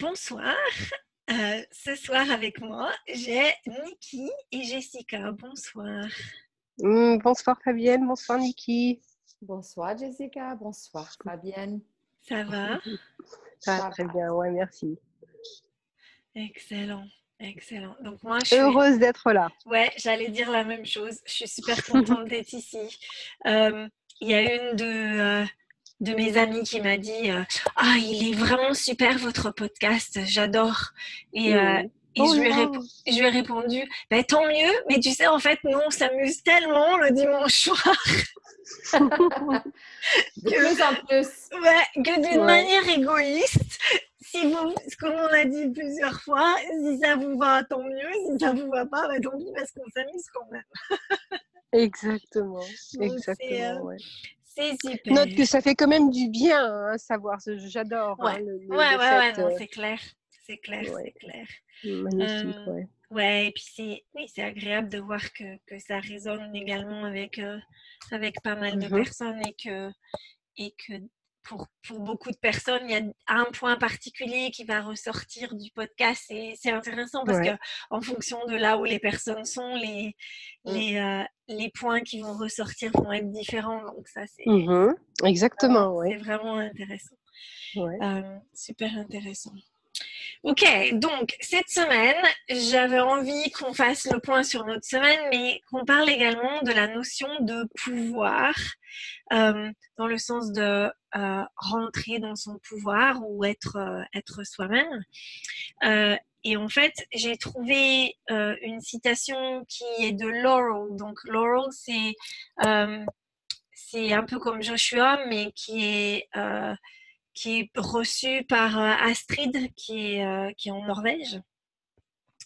Bonsoir. Euh, ce soir avec moi, j'ai Niki et Jessica. Bonsoir. Mm, bonsoir Fabienne, bonsoir Niki. Bonsoir Jessica, bonsoir Fabienne. Ça va? Ça va très bien, ouais, merci. Excellent. Excellent. Donc moi, je suis heureuse d'être là. Ouais, j'allais dire la même chose. Je suis super contente d'être ici. Euh, il y a une de, euh, de mes amis qui m'a dit euh, Ah, il est vraiment super votre podcast, j'adore. Et, euh, et oh je, lui ai je, lui ai répondu bah, Tant mieux, mais tu sais, en fait, nous, on s'amuse tellement le dimanche soir. de plus en plus. Ouais, que d'une manière égoïste, si vous, ce qu'on a dit plusieurs fois, si ça vous va, tant mieux. Si ça vous va pas, bah, tant pis, parce qu'on s'amuse quand même. Exactement, exactement. Euh, ouais. Note que ça fait quand même du bien, hein, savoir. J'adore. Hein, ouais. ouais, ouais, ouais, euh, c'est clair. C'est clair, c'est clair. Magnifique, euh, ouais. Ouais, et puis c'est oui, agréable de voir que, que, ça résonne également avec, euh, avec pas mal de mmh personnes et que, et que pour, pour, beaucoup de personnes, il y a un point particulier qui va ressortir du podcast et c'est intéressant parce que en fonction de là où les personnes sont, les, mmh. les, euh, les points qui vont ressortir vont être différents. Donc ça, c'est mmh exactement, ouais. c'est vraiment intéressant. Euh, super intéressant. Ok, donc cette semaine, j'avais envie qu'on fasse le point sur notre semaine, mais qu'on parle également de la notion de pouvoir, euh, dans le sens de euh, rentrer dans son pouvoir ou être, euh, être soi-même. et en fait, j'ai trouvé une citation qui est de Laurel. Donc Laurel, c'est c'est un peu comme Joshua, mais qui est qui est reçu par euh, Astrid, qui est, euh, qui est en Norvège.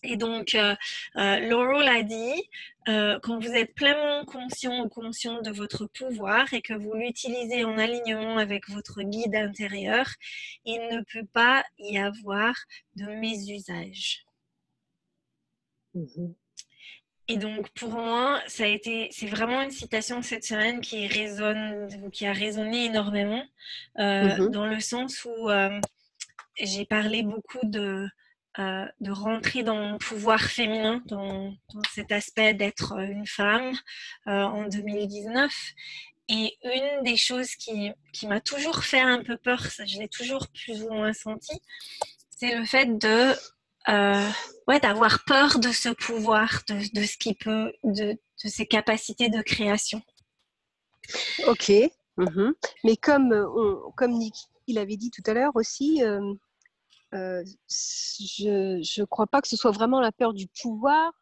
Et donc, euh, Laurel a dit, quand vous êtes pleinement conscient ou conscient de votre pouvoir et que vous l'utilisez en alignement avec votre guide intérieur, il ne peut pas y avoir de mésusage. Mmh et donc pour moi, ça a été, c'est vraiment une citation cette semaine qui résonne, qui a résonné énormément, euh, mhm. dans le sens où euh, j'ai parlé beaucoup de euh, de rentrer dans mon pouvoir féminin, dans, dans cet aspect d'être une femme en 2019. Et une des choses qui, qui m'a toujours fait un peu peur, je l'ai toujours plus ou moins senti, c'est le fait de euh, ouais, d'avoir peur de ce pouvoir, de, de ce qui peut, de, de, ses capacités de création. Ok. Mhm. Mais comme, euh, on, comme Nick il avait dit tout à l'heure aussi, euh, euh, je ne crois pas que ce soit vraiment la peur du pouvoir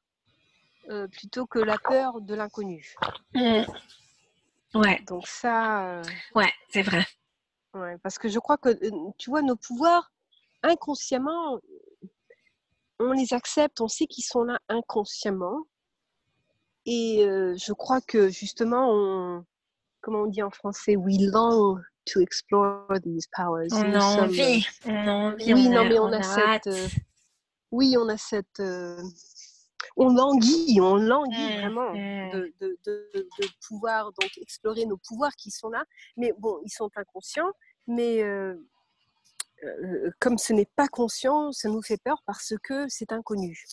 plutôt que la peur de l'inconnu. Mmh. Ouais. Donc ça. ouais, c'est vrai. Ouais, parce que je crois que, tu vois, nos pouvoirs, inconsciemment, on les accepte, on sait qu'ils sont là inconsciemment. Et euh, je crois que justement, on, comment on dit en français, we long to explore these powers. On a envie, on a envie. Oui, non, mais on, a, cette. Euh, oui, on a cette. Euh, on languit, on languit mmh, vraiment mmh. De, de, de, de, pouvoir donc explorer nos pouvoirs qui sont là. Mais bon, ils sont inconscients. Mais euh, comme ce n'est pas conscient, ça nous fait peur parce que c'est inconnu.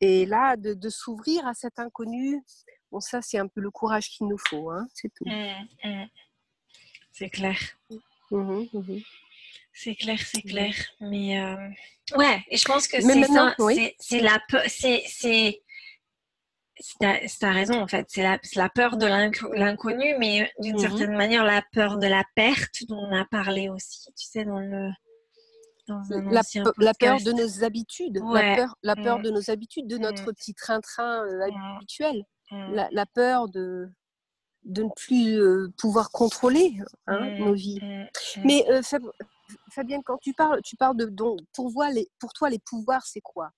Et là, de, s'ouvrir à cet inconnu, bon, ça, c'est un peu le courage qu'il nous faut, hein, c'est tout. Mmh, mmh. C'est clair. Mmh, c'est clair, c'est clair. Mais euh, ouais, et je pense que c'est c'est la c'est tu as, raison, en fait. C'est la, la, peur de l'inconnu, mais d'une mmh certaine manière, la peur de la perte dont on a parlé aussi, tu sais, dans le. Dans la, la, peur de nos habitudes, la, peur, la peur mmh. de nos habitudes, de notre mmh. petit train-train euh, habituel, la, peur de, de ne plus pouvoir contrôler hein, nos vies. Mais Fabienne, quand tu parles, tu parles de donc pour, les, pour toi les pouvoirs, c'est quoi?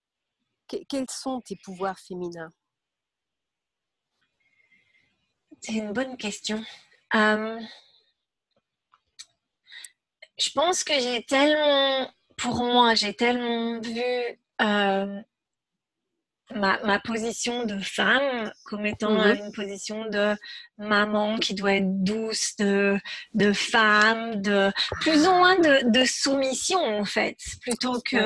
Quels sont tes pouvoirs féminins? C'est une bonne question. je pense que j'ai tellement, pour moi, j'ai tellement vu ma, position de femme comme étant mmh une position de maman qui doit être douce, de, de femme, de plus ou moins de, soumission en fait, plutôt que.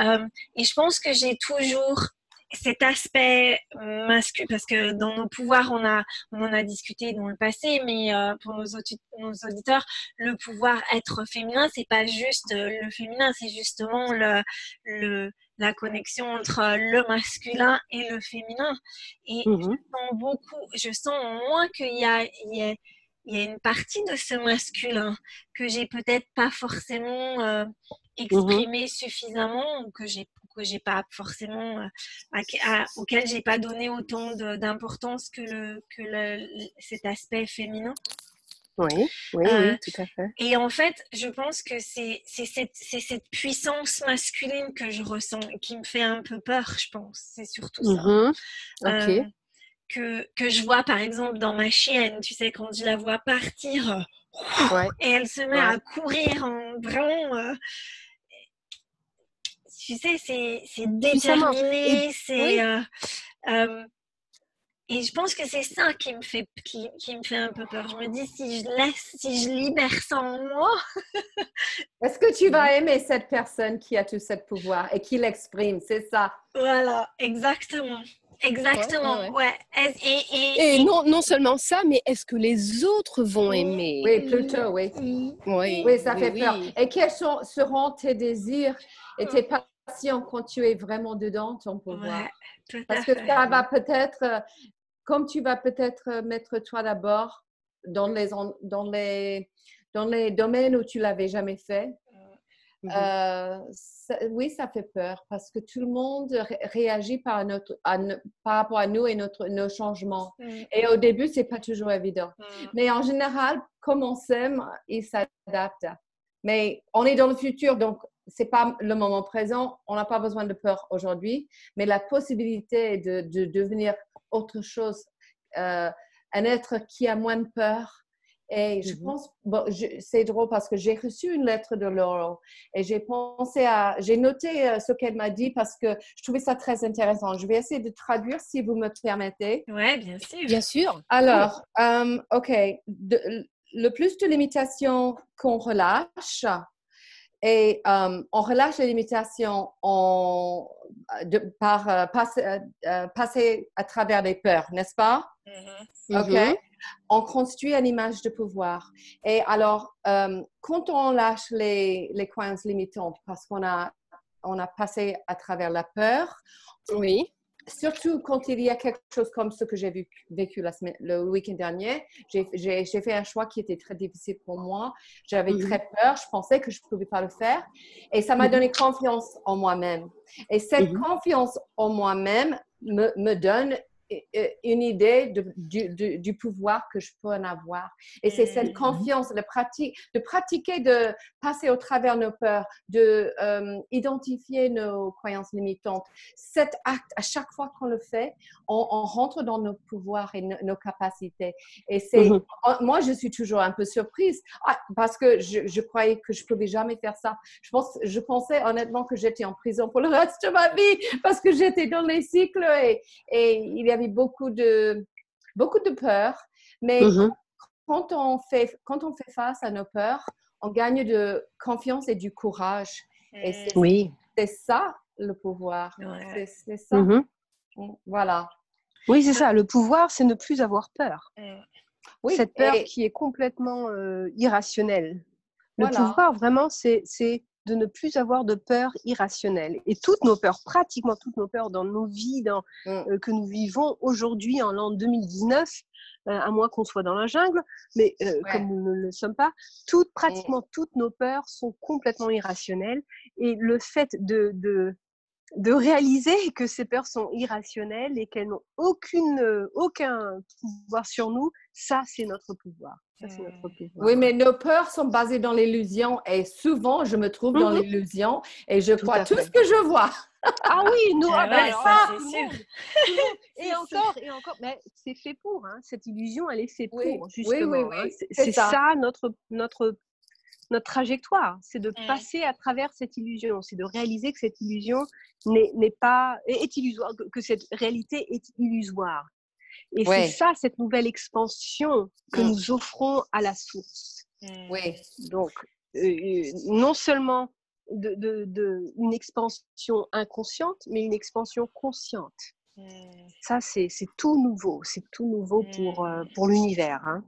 Euh, et je pense que j'ai toujours cet aspect masculin, parce que dans nos pouvoirs, on, a, on en a discuté dans le passé, mais euh, pour nos, nos, auditeurs, le pouvoir être féminin, c'est pas juste le féminin, c'est justement le, le la connexion entre le masculin et le féminin. Et je mmh sens beaucoup, je sens en moi qu'il y a, il y, a, une partie de ce masculin que j'ai peut-être pas forcément euh, mmh exprimé suffisamment ou que j'ai que j'ai pas forcément euh, auquel j'ai pas donné autant d'importance que le que le, cet aspect féminin. Oui, oui, euh, tout à fait. Et en fait, je pense que c'est cette, cette, puissance masculine que je ressens qui me fait un peu peur, je pense. C'est surtout ça. Mmh euh, que, que, je vois par exemple dans ma chienne, tu sais, quand je la vois partir et elle se met à courir en vraiment. Euh, tu sais, c'est déterminé, c'est. Et je pense que c'est ça qui me fait qui, qui, me fait un peu peur. Je me dis si je laisse, si je libère ça en moi. Est-ce que tu vas aimer cette personne qui a tout ce pouvoir et qui l'exprime? C'est ça. Voilà, exactement. Exactement, ouais. Et, et, et, non, non seulement ça, mais est-ce que les autres vont aimer? Oui, plutôt, oui. Oui, oui ça fait peur. Et quels sont, seront tes désirs et tes passions quand tu es vraiment dedans, ton pouvoir? Parce que ça va peut-être comme tu vas peut-être euh, mettre toi d'abord dans les, dans, les, dans les domaines où tu l'avais jamais fait, mmh euh, oui, ça fait peur parce que tout le monde réagit par, notre, par rapport à nous et notre, nos changements. Mmh. Et au début, c'est pas toujours évident. Mmh. Mais en général, comme on s'aime, il s'adapte. Mais on est dans le futur, donc c'est pas le moment présent. On n'a pas besoin de peur aujourd'hui, mais la possibilité de, de devenir autre chose, euh, un être qui a moins de peur. Et je pense, bon, c'est drôle parce que j'ai reçu une lettre de Laurel et j'ai pensé à, j'ai noté euh, ce qu'elle m'a dit parce que je trouvais ça très intéressant. Je vais essayer de traduire si vous me permettez. Oui, bien sûr. Bien sûr. Alors, euh, OK. le plus de limitations qu'on relâche, et euh, on relâche les limitations en, par euh, euh, passer, à travers les peurs, n'est-ce pas? Mm-hmm. OK. Mm-hmm. On construit une image de pouvoir. Et alors, quand on lâche les, les croyances limitantes parce qu'on a, on a passé à travers la peur, oui surtout quand il y a quelque chose comme ce que j'ai vécu la semaine, le week-end dernier, j'ai fait un choix qui était très difficile pour moi. J'avais mhm. très peur, je pensais que je ne pouvais pas le faire. Et ça m'a mhm. donné confiance en moi-même. Et cette mhm. confiance en moi-même me, me donne une idée du, du, pouvoir que je peux en avoir. Et c'est cette mm-hmm. confiance, de, pratique, de pratiquer, de passer au travers nos peurs, de euh, identifier nos croyances limitantes. Cet acte, à chaque fois qu'on le fait, on, rentre dans nos pouvoirs et nos capacités. Et c'est, mm-hmm. moi, je suis toujours un peu surprise ah, parce que je, je, croyais que je pouvais jamais faire ça. Je, pense, je pensais honnêtement que j'étais en prison pour le reste de ma vie parce que j'étais dans les cycles et, et il y a beaucoup de, beaucoup de peur, mais mm-hmm. quand, on fait, quand on fait face à nos peurs, on gagne de confiance et du courage. Et c'est, oui. c'est ça le pouvoir. C'est, ça. Mm-hmm. Mm, voilà. Oui, c'est ça. Le pouvoir, c'est ne plus avoir peur. Oui, Cette peur qui est complètement euh, irrationnelle. Le pouvoir, vraiment, c'est, c'est de ne plus avoir de peur irrationnelle. Et toutes nos peurs, pratiquement toutes nos peurs dans nos vies dans, mm. euh, que nous vivons aujourd'hui en l'an 2019, euh, à moins qu'on soit dans la jungle, mais euh, comme nous ne le sommes pas, toutes, pratiquement mm. toutes nos peurs sont complètement irrationnelles. Et le fait de, de de réaliser que ces peurs sont irrationnelles et qu'elles n'ont aucune, aucun pouvoir sur nous, ça, c'est notre pouvoir. Oui, mais nos peurs sont basées dans l'illusion et souvent, je me trouve dans mhm. l'illusion et je crois tout ce que je vois. Ah oui, nous, ah ben, ça, Et encore, et encore, mais c'est fait pour. Hein. Cette illusion, elle est faite pour, justement. Oui, oui, hein. C'est ça. notre, notre, notre trajectoire. C'est de mmh. passer à travers cette illusion. C'est de réaliser que cette illusion n'est pas, est illusoire, que cette réalité est illusoire. Et c'est ça, cette nouvelle expansion que mmh. nous offrons à la source. Mmh. Oui. Donc, euh, euh, non seulement de, de, une expansion inconsciente, mais une expansion consciente. Mmh. Ça, c'est tout nouveau. C'est tout nouveau pour, euh, pour l'univers. Hein.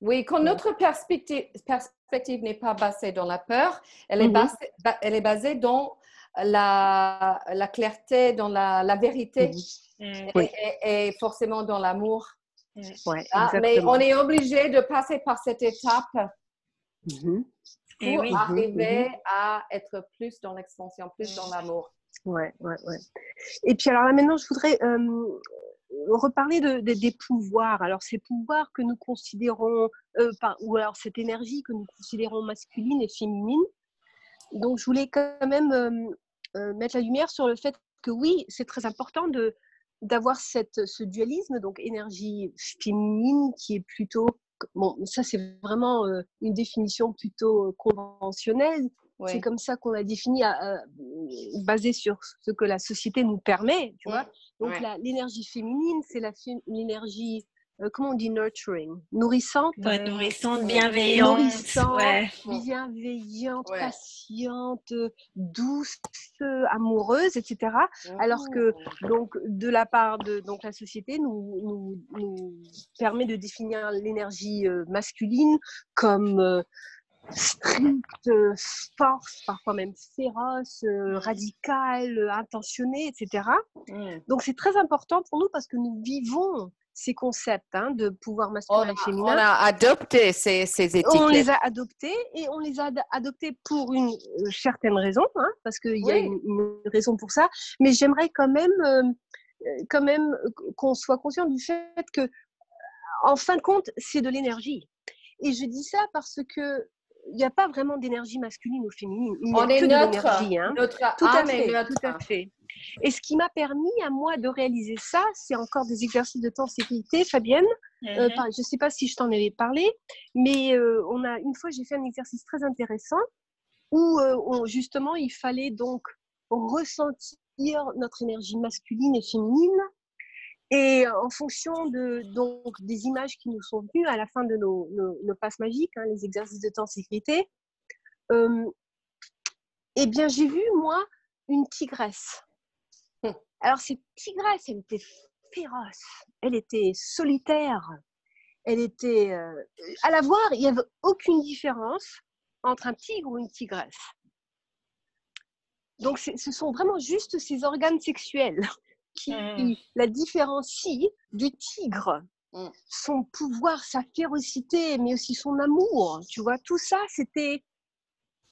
Oui, quand notre perspective, perspective n'est pas basée dans la peur, elle est, basée, elle est basée dans la, la clarté, dans la, la vérité. Mm. et, forcément dans l'amour. Mm. Ah, mais on est obligé de passer par cette étape mm-hmm. pour eh arriver mm-hmm. à être plus dans l'expansion, plus dans l'amour. Ouais, ouais, ouais. Et puis alors là maintenant, je voudrais euh, reparler de, des pouvoirs. Alors ces pouvoirs que nous considérons, euh, ou alors cette énergie que nous considérons masculine et féminine. Donc je voulais quand même euh, mettre la lumière sur le fait que oui, c'est très important de, d'avoir cette, ce dualisme, donc énergie féminine qui est plutôt, bon, ça c'est vraiment euh, une définition plutôt euh, C'est comme ça qu'on l'a défini, basé sur ce que la société nous permet, tu vois. Donc l'énergie féminine, c'est l'énergie euh, comment on dit nurturing Nourrissante Nourrissante, bienveillante. Nourrissante, bienveillante, patiente, douce, amoureuse, etc. Alors que, donc, de la part de donc, la société, nous, nous, permet de définir l'énergie euh, masculine comme. Euh, stricte, force, parfois même féroce, radicale, intentionnée, etc. Mm. Donc c'est très important pour nous parce que nous vivons ces concepts hein, de pouvoir masculin et féminin. On a adopté ces, ces, étiquettes. On les a adoptés et on les a adoptés pour une euh, certaine raison, hein, parce qu'il y a une, raison pour ça. Mais j'aimerais quand même, euh, euh, quand même qu'on soit conscient du fait que, en fin de compte, c'est de l'énergie. Et je dis ça parce que il n'y a pas vraiment d'énergie masculine ou féminine. Il on est neutre. Hein. Notre tout à fait, Tout à fait. Et ce qui m'a permis à moi de réaliser ça, c'est encore des exercices de sensibilité, Fabienne. Euh, mhm. je ne sais pas si je t'en avais parlé, mais euh, on a une fois j'ai fait un exercice très intéressant où euh, justement il fallait donc ressentir notre énergie masculine et féminine et en fonction de, donc, des images qui nous sont venues à la fin de nos, nos, passes magiques, hein, les exercices de temps sécurité, eh bien, j'ai vu, moi, une tigresse. Alors, cette tigresse, elle était féroce, elle était solitaire, elle était. Euh, à la voir, il n'y avait aucune différence entre un tigre ou une tigresse. Donc, ce sont vraiment juste ces organes sexuels qui mmh. la différencient du tigre. Mmh. Son pouvoir, sa férocité, mais aussi son amour. Tu vois, tout ça, c'était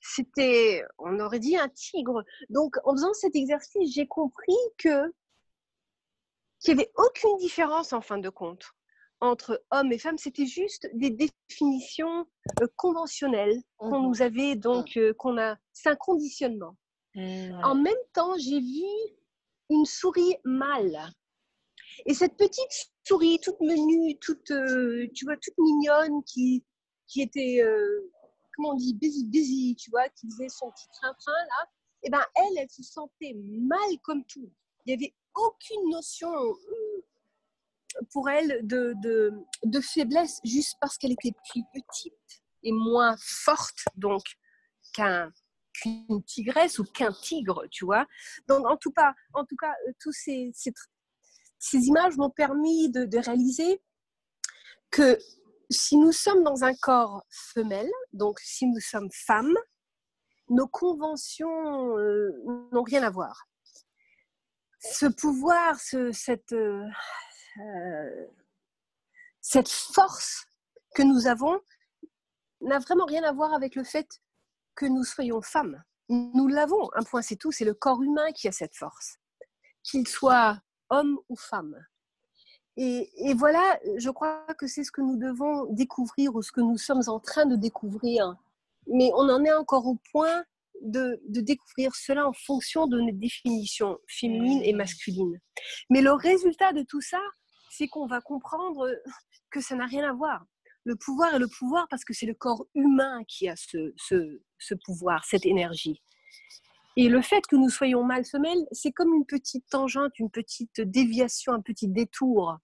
c'était, on aurait dit un tigre. Donc, en faisant cet exercice, j'ai compris que qu'il n'y avait aucune différence en fin de compte entre hommes et femmes. C'était juste des définitions euh, conventionnelles qu'on mmh nous avait donc, euh, qu'on a. C'est un conditionnement. Mmh, en même temps, j'ai vu une souris mâle. Et cette petite souris, toute menue, toute, euh, tu vois, toute mignonne, qui, qui était comment on dit, busy, busy, tu vois, qui faisait son petit train-train là, et eh ben elle, elle se sentait mal comme tout. Il n'y avait aucune notion euh, pour elle de, de, de, faiblesse juste parce qu'elle était plus petite et moins forte donc qu'un qu'une tigresse ou qu'un tigre, tu vois. Donc en tout cas, en tout cas, euh, tous ces, ces, images m'ont permis de, réaliser que si nous sommes dans un corps femelle, donc si nous sommes femmes, nos conventions euh, n'ont rien à voir. Ce pouvoir, cette, euh, euh, cette force que nous avons n'a vraiment rien à voir avec le fait que nous soyons femmes. nous l'avons. Un point, c'est tout. C'est le corps humain qui a cette force, qu'il soit homme ou femme. Et, voilà, je crois que c'est ce que nous devons découvrir ou ce que nous sommes en train de découvrir. Mais on en est encore au point de, de découvrir cela en fonction de nos définitions féminines et masculines. Mais le résultat de tout ça, c'est qu'on va comprendre que ça n'a rien à voir. Le pouvoir est le pouvoir parce que c'est le corps humain qui a ce, ce, ce pouvoir, cette énergie. Et le fait que nous soyons mal semelles, c'est comme une petite tangente, une petite déviation, un petit détour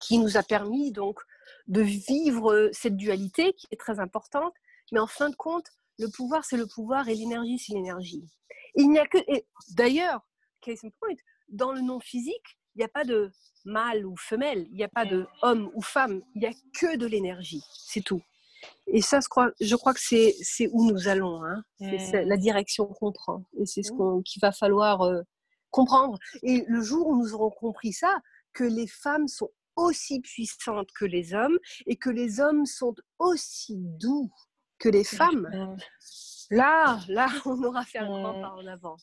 qui nous a permis donc de vivre cette dualité qui est très importante. Mais en fin de compte, le pouvoir, c'est le pouvoir et l'énergie, c'est l'énergie. Il n'y a que, d'ailleurs, case in point, dans le non physique, il n'y a pas de mâle ou femelle, il n'y a pas de homme ou femme, il n'y a que de l'énergie, c'est tout. Et ça, je crois, je crois que c'est, c'est où nous allons, hein. c'est la direction qu'on prend. Et c'est ce qu'on, qu'il va falloir euh, comprendre. Et le jour où nous aurons compris ça, que les femmes sont aussi puissantes que les hommes et que les hommes sont aussi doux que les femmes, là, là, on aura fait un grand pas en avant.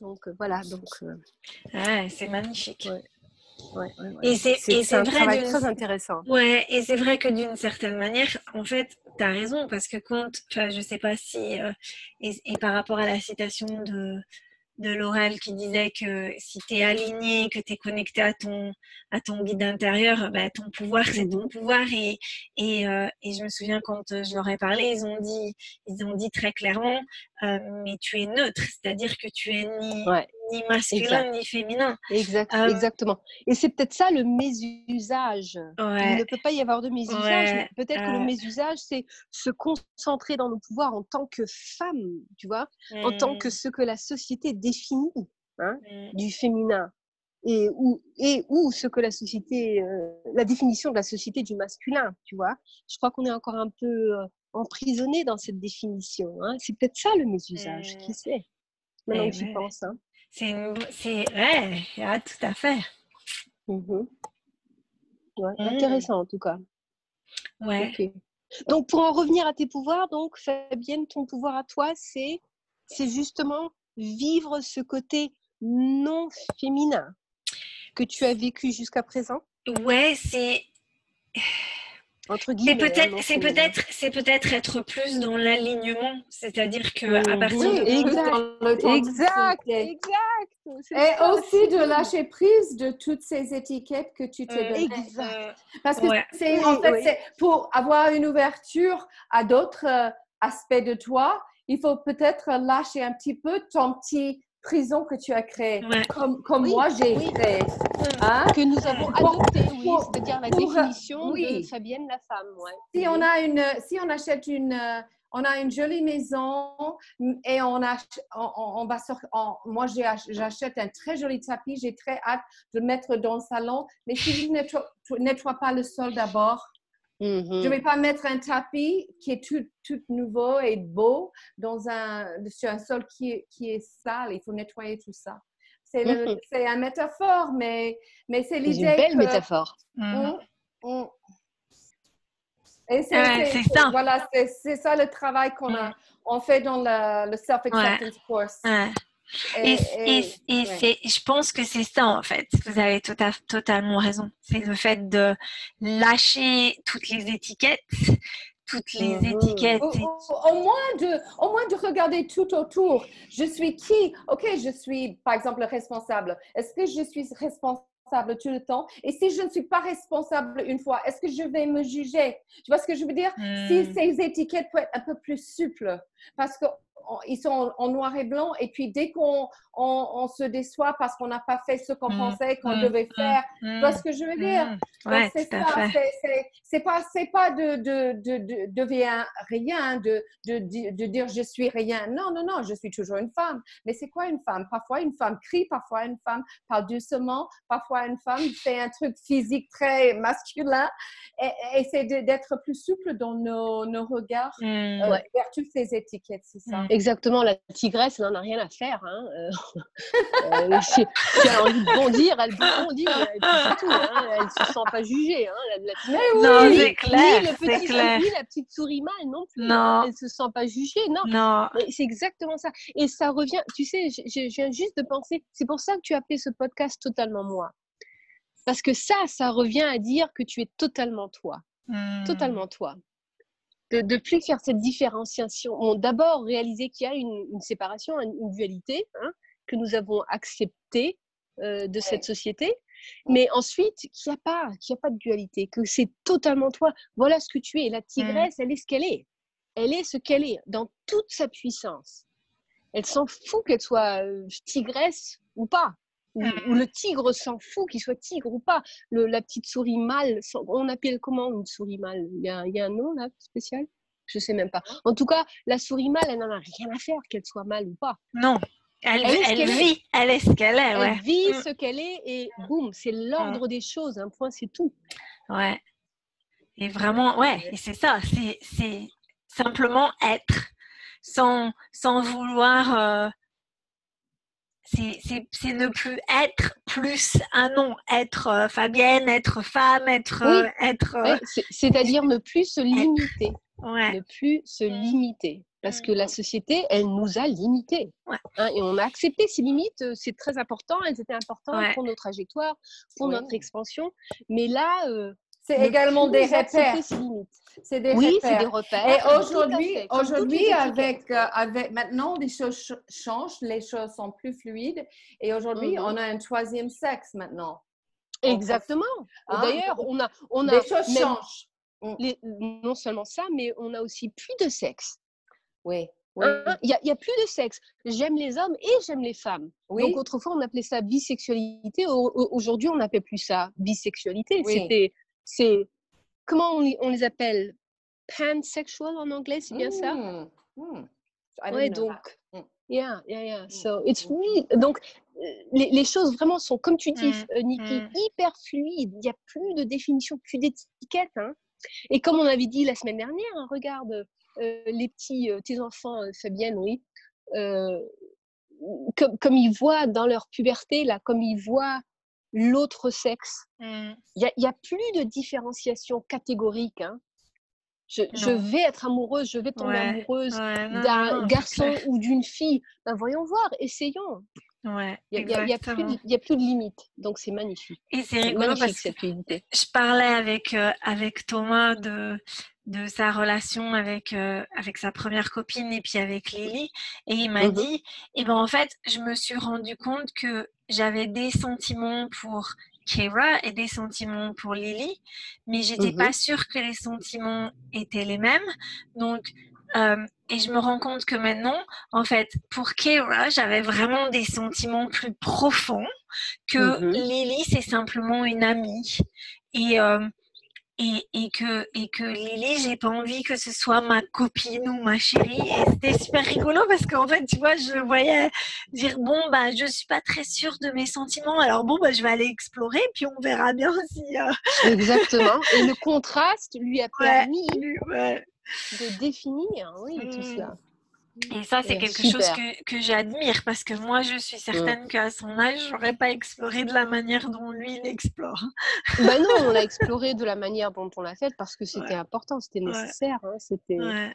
Donc euh, voilà, donc. Euh, c'est magnifique. Ouais, et c'est un travail très intéressant. Ouais, et c'est vrai que d'une certaine manière, en fait, tu as raison, parce que quand, je sais pas si, euh, et, par rapport à la citation de, de Laurel qui disait que si tu es aligné, que tu es connecté à ton, à ton guide intérieur, bah, ton pouvoir, c'est ton pouvoir. Et, et, euh, et, je me souviens quand je leur ai parlé, ils ont dit, ils ont dit très clairement, euh, mais tu es neutre, c'est-à-dire que tu es ni, ni masculin ni féminin. Exact, euh, exactement. Et c'est peut-être ça le mésusage. Il ne peut pas y avoir de mésusage. Peut-être que le mésusage, c'est se concentrer dans nos pouvoirs en tant que femme, tu vois, en tant que mmh. ce que la société définit hein, mmh. du féminin. Et ou, et ou ce que la société, euh, la définition de la société du masculin, tu vois. Je crois qu'on est encore un peu euh, emprisonné dans cette définition. Hein. C'est peut-être ça le mésusage, qui mmh. sait Maintenant eh que j'y pense. Hein. C'est, c'est, ouais, ah, tout à fait. Mmh ouais, mmh. Intéressant en tout cas. Ouais. Donc pour en revenir à tes pouvoirs, donc Fabienne, ton pouvoir à toi, c'est, c'est justement vivre ce côté non féminin que tu as vécu jusqu'à présent? Ouais, c'est c'est hein, peut-être, c'est peut-être, c'est peut-être être plus dans l'alignement, c'est-à-dire que à partir oui, exact, exact, exact, Et aussi de lâcher prise de toutes ces étiquettes que tu t'es données. Exact. Parce que c'est en fait, c'est pour avoir une ouverture à d'autres euh, aspects de toi, il faut peut-être lâcher un petit peu ton petit prison que tu as créé, comme, comme moi j'ai créé. Hein? Que nous avons adopté, oui, c'est-à-dire la définition de Fabienne la femme. Si, on a une, si on achète une, on a une jolie maison et on, a, on, va sur, moi j'achète un très joli tapis, j'ai très hâte de le mettre dans le salon, mais si je ne nettoie pas le sol d'abord, je ne mm-hmm. vais pas mettre un tapis qui est tout, tout nouveau et beau dans un, sur un sol qui est, qui est sale. Il faut nettoyer tout ça. C'est mm un métaphore, mais, mais c'est l'idée. C'est une belle métaphore. Mm-hmm. Mm. Et c'est ça. Voilà, c'est ça le travail qu'on a on fait dans le, le self-acceptance course. Et, je pense que c'est ça en fait. Vous avez tout à, totalement raison. C'est le fait de lâcher toutes les étiquettes, toutes les mhm. étiquettes. Au, moins de, au moins de regarder tout autour. Je suis qui? Ok, je suis par exemple responsable. Est-ce que je suis responsable tout le temps? Et si je ne suis pas responsable une fois, est-ce que je vais me juger? Tu vois ce que je veux dire? Si hmm. ces étiquettes peuvent être un peu plus souples, parce que ils sont en, noir et blanc. Et puis, dès qu'on on, se déçoit parce qu'on n'a pas fait ce qu'on mmh, pensait qu'on mmh, devait mmh, faire, tu vois ce que je veux dire? c'est ça. C'est pas, pas de, de, de, devenir rien, de, de, de, dire je suis rien. Non, non, non, je suis toujours une femme. Mais c'est quoi une femme? Parfois, une femme crie, parfois, une femme parle doucement, parfois, une femme fait un truc physique très masculin. Et, c'est d'être plus souple dans nos, nos regards euh, vers toutes ces étiquettes, c'est ça. Exactement, la tigresse, elle n'en a rien à faire. Hein. Euh, euh, si, elle a envie de bondir, elle bondit. C'est tout. Hein. Elle ne se sent pas jugée. Hein, la, non, c'est clair. le petit clair. la petite souris mâle non plus. Non. Elle ne se sent pas jugée. Non. non. C'est exactement ça. Et ça revient, tu sais, je, je viens juste de penser, c'est pour ça que tu as appelé ce podcast totalement moi. Parce que ça, ça revient à dire que tu es totalement toi. Hmm. Totalement toi de ne plus faire cette différenciation. D'abord réaliser qu'il y a une, séparation, une, dualité hein, que nous avons acceptée euh, de cette société, mais ensuite qu'il n'y a pas, qu'il a pas de dualité, que c'est totalement toi. Voilà ce que tu es. La tigresse, elle est ce qu'elle est. Elle est ce qu'elle est dans toute sa puissance. Elle s'en fout qu'elle soit euh, tigresse ou pas. Ou, mmh. le tigre s'en fout qu'il soit tigre ou pas. Le, la petite souris mâle, on appelle comment une souris mâle? Il y, a, il y, a, un nom là spécial? Je sais même pas. En tout cas, la souris mâle, elle n'en a rien à faire qu'elle soit mâle ou pas. Non. Elle, elle, vit, elle est ce qu'elle est. Ouais. Elle vit mmh. ce qu'elle est et boum, c'est l'ordre mmh. des choses. Un point, c'est tout. Ouais. Et vraiment, ouais, et c'est ça. C'est simplement être sans, sans vouloir. Euh, c'est ne plus être plus un nom, être euh, Fabienne, être femme, être. Euh, être euh, C'est-à-dire ne plus se limiter. Ne plus se mmh. limiter. Parce que la mmh. société, elle nous a limités. Hein, et on a accepté ces limites, c'est très important, elles étaient importantes pour nos trajectoires, pour notre expansion. Mais là, c'est également des repères. C'est des oui, c'est des repères. Et aujourd'hui, aujourd'hui avec, euh, avec maintenant, les choses changent, les choses sont plus fluides. Et aujourd'hui, mhm. on a un troisième sexe maintenant. Exactement. Hein? D'ailleurs, on a, on a les choses changent. Mm. non seulement ça, mais on a aussi plus de sexe. Oui. Hein? Il n'y a, a, plus de sexe. J'aime les hommes et j'aime les femmes. Oui. Donc autrefois, on appelait ça bisexualité. Aujourd'hui, on n'appelle plus ça bisexualité. C'était c'est comment on, les appelle? Pansexual en anglais, c'est bien ça? Ouais, donc mmh. yeah, yeah, yeah. So it's really donc euh, les, les, choses vraiment sont comme tu dis, euh, Niki, hyper fluides. Il n'y a plus de définition, plus d'étiquette. Hein. Et comme on avait dit la semaine dernière, hein, regarde euh, les petits, tes enfants, Fabienne, oui, comme, comme, ils voient dans leur puberté, là, comme ils voient l'autre sexe. Mmh. Il n'y a, plus de différenciation catégorique. Hein. Je, vais être amoureuse, je vais tomber amoureuse d'un garçon ou d'une fille. Ben, voyons voir, essayons. Ouais, il n'y a, a, plus de, a plus de limites, donc c'est magnifique. Et c'est rigolo parce que je parlais avec, euh, avec Thomas de, de sa relation avec, euh, avec sa première copine et puis avec Lily. Et il m'a mmh dit, et eh ben en fait, je me suis rendu compte que j'avais des sentiments pour Kira et des sentiments pour Lily, mais j'étais mmh pas sûre que les sentiments étaient les mêmes. Donc, euh, et je me rends compte que maintenant, en fait, pour Kira, j'avais vraiment des sentiments plus profonds que mmh Lily, c'est simplement une amie. Et, euh, et, et, que, et que Lily, j'ai pas envie que ce soit ma copine ou ma chérie. Et c'était super rigolo parce qu'en fait, tu vois, je voyais dire bon, bah, je suis pas très sûre de mes sentiments. Alors bon, bah, je vais aller explorer, puis on verra bien si. Euh, Exactement. Et le contraste lui a permis de définir, oui, tout mmh. cela. Et ça, c'est quelque chose que, que j'admire parce que moi, je suis certaine qu'à son âge, j'aurais pas exploré de la manière dont lui, il explore. Ben non, on l'a exploré de la manière dont on l'a fait parce que c'était important, c'était nécessaire. Hein, c'était... Ouais,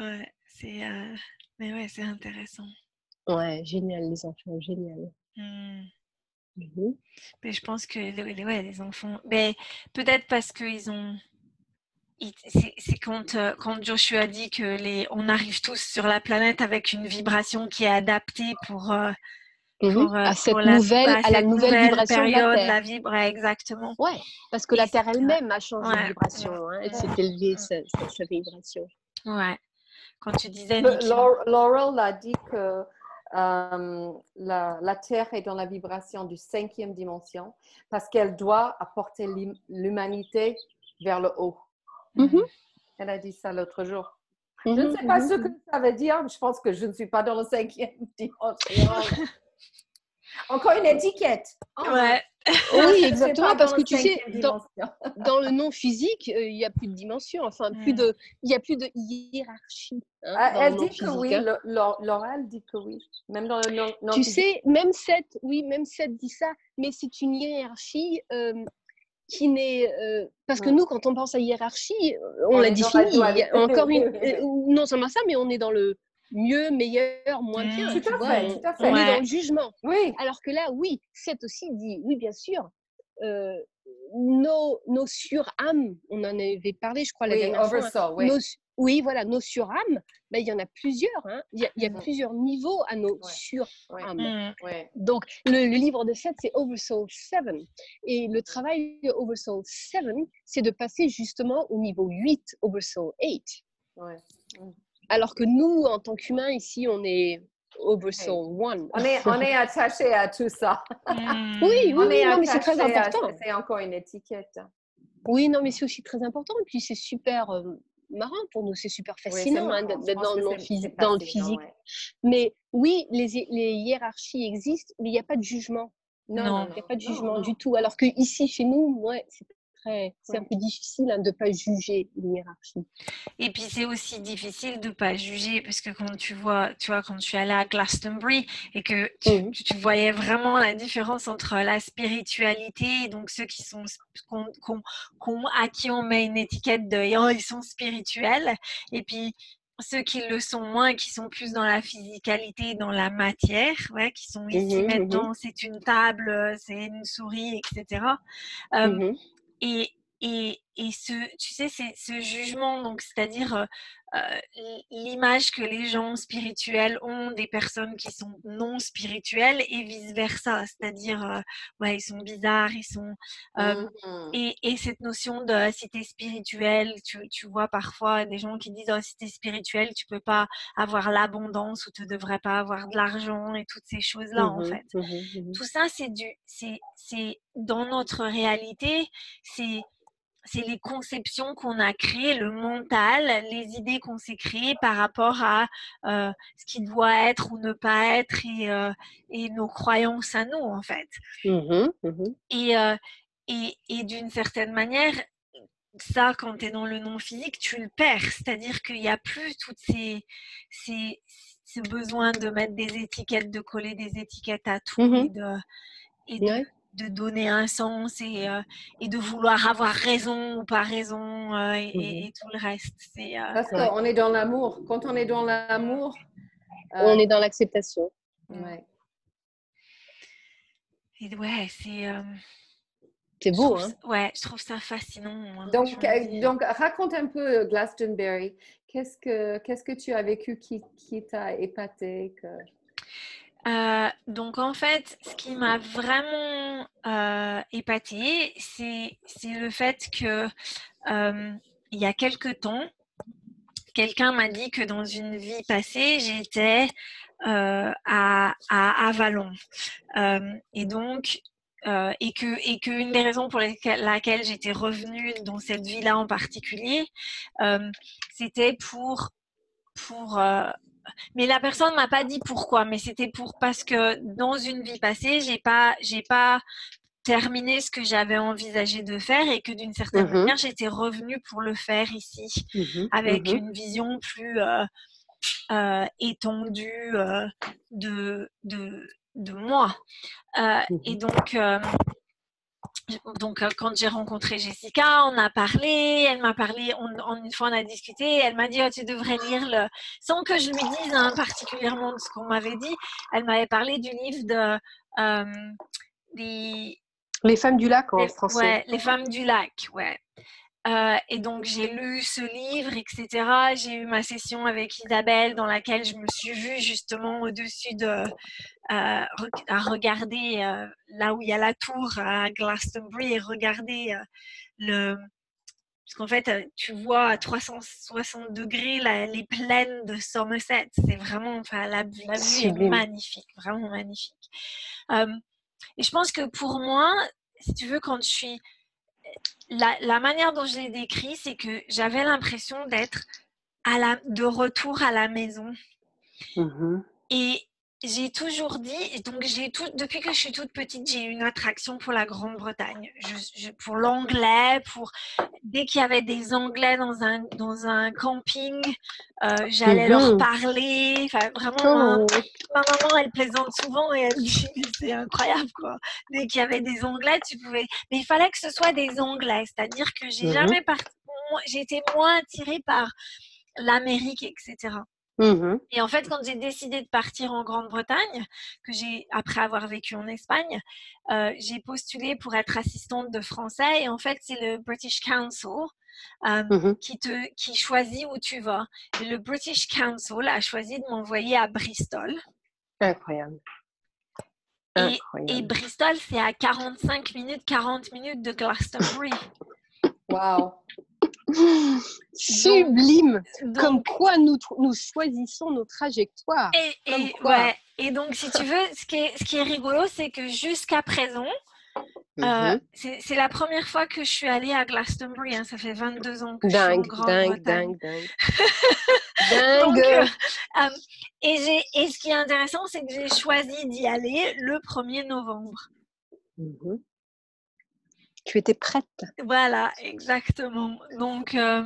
ouais. c'est, euh, Mais ouais, c'est intéressant. Ouais, génial, les enfants, génial. Mmh. Mmh Mais je pense que ouais, les enfants, mais peut-être parce qu'ils ont c'est quand, euh, quand Joshua dit que les, on arrive tous sur la planète avec une vibration qui est adaptée pour, euh, mmh pour, euh, à cette nouvelle, la, à la nouvelle, vibration période, de la, vibre, exactement. Ouais, parce que la Terre elle-même a changé de vibration. Hein, elle s'est élevée sa, sa, vibration. Ouais. Quand tu disais. Laurel a dit que la, la, Terre est dans la vibration du cinquième dimension parce qu'elle doit apporter l'humanité vers le haut. Mm-hmm. Elle a dit ça l'autre jour. Je ne sais pas mm-hmm. ce que ça veut dire, mais je pense que je ne suis pas dans le cinquième dimension. Encore une étiquette. Oh. Ouais, Oui, exactement, parce que tu sais, dans, dans, le non physique, euh, il n'y a plus de dimension, enfin, plus de, il n'y a plus de hiérarchie. Hein, ah, elle dit que oui, hein. Laura, dit que oui, même dans le non, Tu sais, même cette, oui, même cette dit ça, mais c'est une hiérarchie euh, qui n'est. Euh, parce que nous, quand on pense à hiérarchie, on, l'a défini. Encore une. non seulement ça, mais on est dans le mieux, meilleur, moins mmh. bien. Tout, à fait, on, tout à fait. On est dans le jugement. Oui. Alors que là, oui, c'est aussi dit, oui, bien sûr, euh, nos, nos sur-âmes, on en avait parlé, je crois, la dernière fois. oui. Oui, voilà, nos sur-âmes, ben, il y en a plusieurs. Hein. Il, y a, il y a mmh. plusieurs niveaux à nos sur-âmes. Mmh. Donc, le, livre de 7, c'est Oversoul 7. Et le travail de Oversoul 7, c'est de passer justement au niveau 8, Oversoul 8. Ouais. Alors que nous, en tant qu'humains, ici, on est Oversoul One. On est, on est attaché à tout ça. Oui, oui, oui non, mais c'est très important. C'est encore une étiquette. Oui, non, mais c'est aussi très important. Et puis, c'est super euh, marrant pour nous, c'est super fascinant hein, d'être dans, le physique. Dans le physique. Mais oui, les, les, hiérarchies existent, mais il n'y a pas de jugement. Non, il n'y a pas de jugement du tout. Alors que ici, chez nous, ouais, c'est c'est un peu difficile hein, de ne pas juger une hiérarchie. Et puis c'est aussi difficile de ne pas juger parce que quand tu vois, tu vois, quand tu allais à Glastonbury et que tu, voyais vraiment la différence entre la spiritualité, donc ceux qui sont à qui on met une étiquette de oh, ils sont spirituels, et puis ceux qui le sont moins, qui sont plus dans la physicalité, dans la matière, ouais, qui sont ici mmh mmh maintenant, c'est une table, c'est une souris, etc. Et, et, et ce, tu sais, c'est ce jugement, donc c'est-à-dire euh, euh, l'image que les gens spirituels ont des personnes qui sont non spirituelles et vice versa, c'est-à-dire euh, ouais, ils sont bizarres, ils sont mmh. et, et, cette notion de cité spirituelle, tu, tu vois parfois des gens qui disent oh, cité spirituelle, tu peux pas avoir l'abondance ou tu devrais pas avoir de l'argent et toutes ces choses là en mmh fait. Mmh Tout ça c'est du c'est c'est dans notre réalité, c'est c'est les conceptions qu'on a créées, le mental, les idées qu'on s'est créées par rapport à euh, ce qui doit être ou ne pas être et, euh, et nos croyances à nous, en fait. Mmh mmh et, euh, et, et d'une certaine manière, ça, quand tu es dans le non physique, tu le perds. C'est-à-dire qu'il n'y a plus toutes ces, ces, ce besoin de mettre des étiquettes, de coller des étiquettes à tout mmh et de, et de, de donner un sens et, euh, et, de vouloir avoir raison ou pas raison euh, et, mmh tout le reste. C'est, euh, Parce qu'on est dans l'amour. Quand on est dans l'amour, on est dans l'acceptation. Ouais. Et ouais, c'est. c'est beau, hein? Ouais, je trouve ça fascinant. donc, donc, raconte un peu Glastonbury. Qu'est-ce que, qu'est-ce que tu as vécu qui, qui t'a épaté que... Euh, donc en fait, ce qui m'a vraiment euh, épatée, c'est le fait que euh, il y a quelque temps, quelqu'un m'a dit que dans une vie passée, j'étais à, à, Avalon. et donc, et que qu'une des raisons pour laquelle j'étais revenue dans cette vie-là en particulier, c'était pour pour mais la personne m'a pas dit pourquoi, mais c'était pour parce que dans une vie passée, j'ai pas, j'ai pas terminé ce que j'avais envisagé de faire et que d'une certaine mmh manière, j'étais revenue pour le faire ici mmh avec mmh une vision plus euh, euh, étendue euh, de, de, de, moi. et donc, donc, euh, quand j'ai rencontré Jessica, on a parlé, elle m'a parlé, on, une fois on a discuté, elle m'a dit oh, tu devrais lire le, sans que je lui dise hein, particulièrement ce qu'on m'avait dit, elle m'avait parlé du livre de euh, les femmes du lac en français. Ouais, les femmes du lac, ouais. Euh, et donc j'ai lu ce livre, etc. J'ai eu ma session avec Isabelle dans laquelle je me suis vue justement au-dessus de euh, à regarder euh, là où il y a la tour à Glastonbury et regarder le parce qu'en fait tu vois à 360 degrés les plaines de Somerset. C'est vraiment enfin la, vue est magnifique, vraiment magnifique. et je pense que pour moi, si tu veux, quand je suis la, manière dont je l'ai décrit, c'est que j'avais l'impression d'être de retour à la maison. Mm-hmm. Et, j'ai toujours dit, donc j'ai tout, depuis que je suis toute petite, j'ai une attraction pour la Grande-Bretagne, pour l'anglais, pour dès qu'il y avait des Anglais dans un dans un camping, euh, j'allais leur parler. Enfin, vraiment, oh. ma maman, elle plaisante souvent et elle dit c'est incroyable quoi. Dès qu'il y avait des Anglais, tu pouvais, mais il fallait que ce soit des Anglais, c'est-à-dire que j'ai mhm. jamais parti, été moins attirée par l'Amérique, etc. Mmh et en fait, quand j'ai décidé de partir en Grande-Bretagne, que j'ai après avoir vécu en Espagne, euh, j'ai postulé pour être assistante de français. Et en fait, c'est le British Council euh, mmh qui te qui choisit où tu vas. Et le British Council a choisi de m'envoyer à Bristol. Incroyable. Et, et Bristol, c'est à 45 minutes, 40 minutes de Glastonbury. Wow. Sublime. Comme quoi nous, nous choisissons nos trajectoires. Et, ouais. et donc, si tu veux, ce qui est, ce qui est rigolo, c'est que jusqu'à présent, euh, mhm. c'est la première fois que je suis allée à Glastonbury. Hein. Ça fait 22 ans que je suis en Grande-Bretagne. Dingue, dingue, dingue. Euh, euh, et, et, ce qui est intéressant, c'est que j'ai choisi d'y aller le 1er novembre. Mhm tu étais prête. Voilà, exactement. Donc, euh,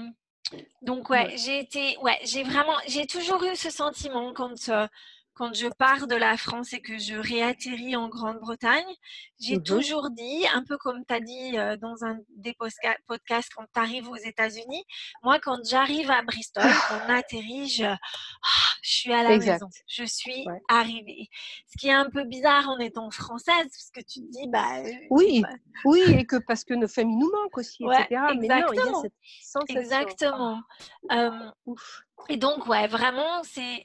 donc ouais, j'ai été, ouais, j'ai vraiment, j'ai toujours eu ce sentiment quand euh, quand je pars de la France et que je réatterris en Grande-Bretagne, j'ai mmh toujours dit, un peu comme tu as dit euh, dans un des podcasts quand tu arrives aux États-Unis, moi quand j'arrive à Bristol, quand on atterrit, je, ah, je suis à la maison, je suis arrivée. Ce qui est un peu bizarre en étant française, parce que tu te dis, bah... Euh, oui, oui, et que parce que nos familles nous manquent aussi, etc. Exactement. Mais non, il y a cette sensation. Exactement. Euh, et donc, ouais, vraiment, c'est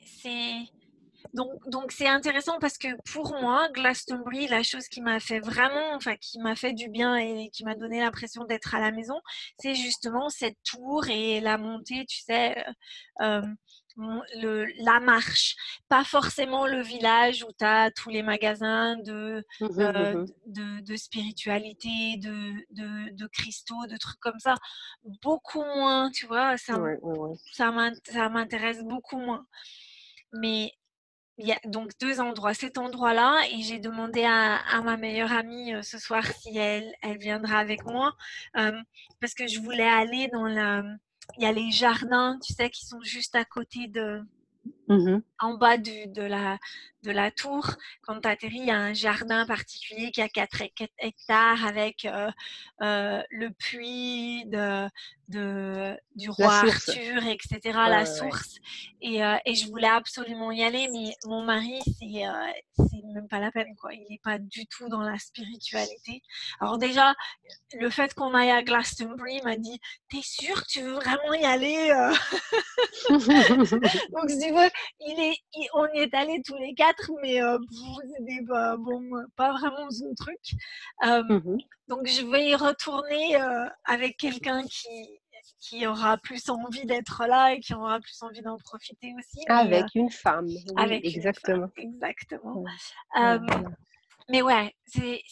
donc, c'est intéressant parce que pour moi, Glastonbury, la chose qui m'a fait vraiment, enfin, qui m'a fait du bien et qui m'a donné l'impression d'être à la maison, c'est justement cette tour et la montée, tu sais, euh, le, la marche. Pas forcément le village où tu as tous les magasins de, mmh euh, mmh de, de, spiritualité, de, de, de, cristaux, de trucs comme ça. Beaucoup moins, tu vois, ça, ça m'intéresse beaucoup moins. Mais il y a donc deux endroits. Cet endroit-là, et j'ai demandé à, ma meilleure amie euh, ce soir si elle, elle viendra avec moi, euh, parce que je voulais aller dans la... Il y a les jardins, tu sais, qui sont juste à côté de, Mmh en bas de, la, de la tour, quand tu atterris, il y a un jardin particulier qui a 4 hectares avec euh, euh, le puits de, de, du roi Arthur, etc., la source. Et, euh, et, je voulais absolument y aller, mais mon mari, c'est même pas la peine, quoi. Il n'est pas du tout dans la spiritualité. Alors déjà, le fait qu'on aille à Glastonbury m'a dit, t'es sûr que tu veux vraiment y aller Donc si veux, il est, on y est allés tous les quatre, mais euh, c'était pas, bon, pas vraiment son truc. Euh, mmh donc je vais y retourner euh, avec quelqu'un qui, qui aura plus envie d'être là et qui aura plus envie d'en profiter aussi. Avec une femme. avec exactement. exactement. mais ouais, c'est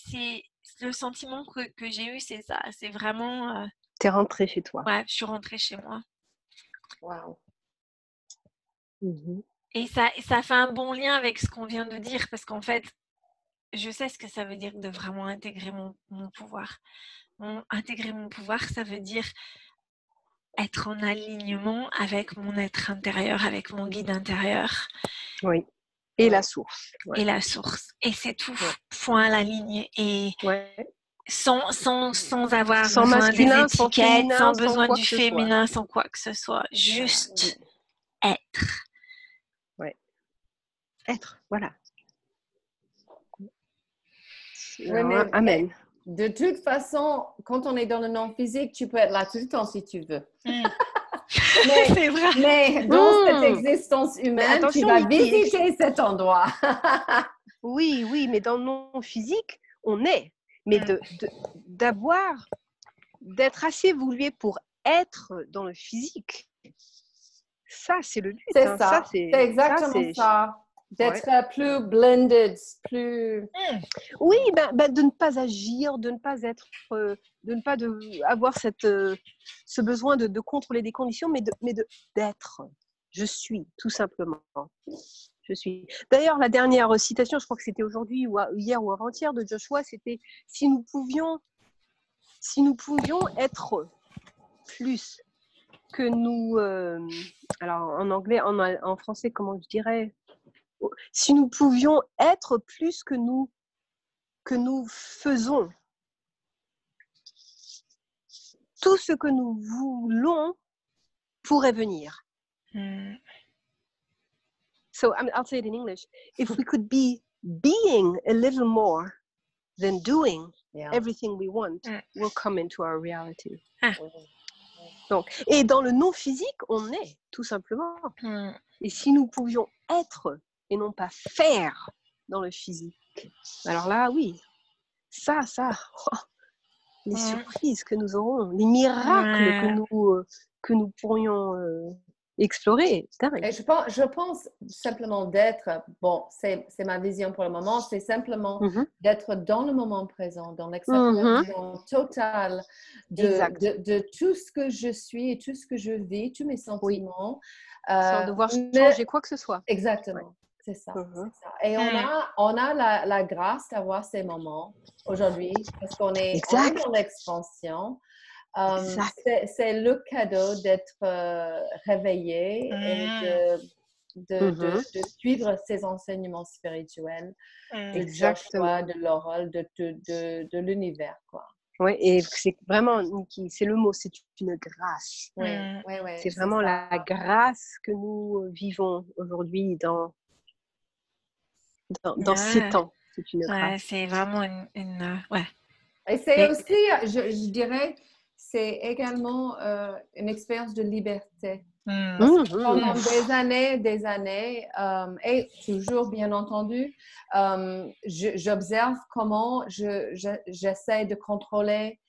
le sentiment que, que j'ai eu, c'est ça. C'est vraiment. Tu es rentrée chez toi. Ouais, je suis rentrée chez moi. Waouh. Mmh et ça, ça fait un bon lien avec ce qu'on vient de dire, parce qu'en fait, je sais ce que ça veut dire de vraiment intégrer mon, pouvoir. intégrer mon pouvoir, ça veut dire être en alignement avec mon être intérieur, avec mon guide intérieur. Oui. Et la source. Et la source. Et c'est tout. Point à la ligne. Et sans, sans, sans avoir sans besoin des étiquettes, sans, besoin du féminin, sans quoi que ce soit. Juste être être. Voilà. amen. De toute façon, quand on est dans le non-physique, tu peux être là tout le temps si tu veux. Hmm. mais, vrai. mais, dans cette hmm. existence humaine, tu vas visiter cet endroit. oui, oui, mais dans le non-physique, on est. Mais hmm. d'avoir, d'être assez voulu pour être dans le physique, ça, c'est le but. C'est hein. ça. c'est exactement ça d'être plus blended, plus. Mmh. Oui, ben, ben, de ne pas agir, de ne pas être, euh, de ne pas de, avoir cette, euh, ce besoin de, de, contrôler des conditions, mais de, mais de d'être. Je suis, tout simplement. Je suis. D'ailleurs, la dernière citation, je crois que c'était aujourd'hui ou hier ou avant-hier de Joshua, c'était si nous pouvions, si nous pouvions être plus que nous. Euh, alors en anglais, en, en, français, comment je dirais? Si nous pouvions être plus que nous que nous faisons, tout ce que nous voulons pourrait venir. Hmm. So I'll say it in English. If we could be being a little more than doing everything we want, mm. will come into our reality. Ah. Donc, et dans le non physique, on est tout simplement. Mm. Et si nous pouvions être et non pas faire dans le physique, alors là, oui, ça, ça, oh, les surprises que nous aurons, les miracles que nous, euh, que nous pourrions euh, explorer. Et je, pense, je pense simplement d'être, bon, c'est ma vision pour le moment, c'est simplement mm-hmm. d'être dans le moment présent, dans l'acceptation mm-hmm. totale de, de, tout ce que je suis et tout ce que je vis, tous mes sentiments. Sans euh, devoir changer quoi que ce soit. Exactement. C'est ça, mm-hmm. ça, Et on mm. a, on a la, la grâce d'avoir ces moments aujourd'hui parce qu'on est, en expansion. Um, c'est le cadeau d'être euh, réveillé et mmh. de, de, de, mmh de, suivre ses enseignements spirituels mmh. Exactement. de l'oral, de, de, l'univers. quoi. Oui, et c'est vraiment, Niki, c'est le mot, c'est une grâce. C'est vraiment la grâce que nous euh, vivons aujourd'hui dans, dans, dans ces temps. Grâce. c'est vraiment une. une euh, ouais. Et c'est aussi, je, je, dirais, c'est également euh, une expérience de liberté. Hmm. Mmh, mmh. Pendant des années, des années, euh, et toujours bien entendu, euh, j'observe comment j'essaie de contrôler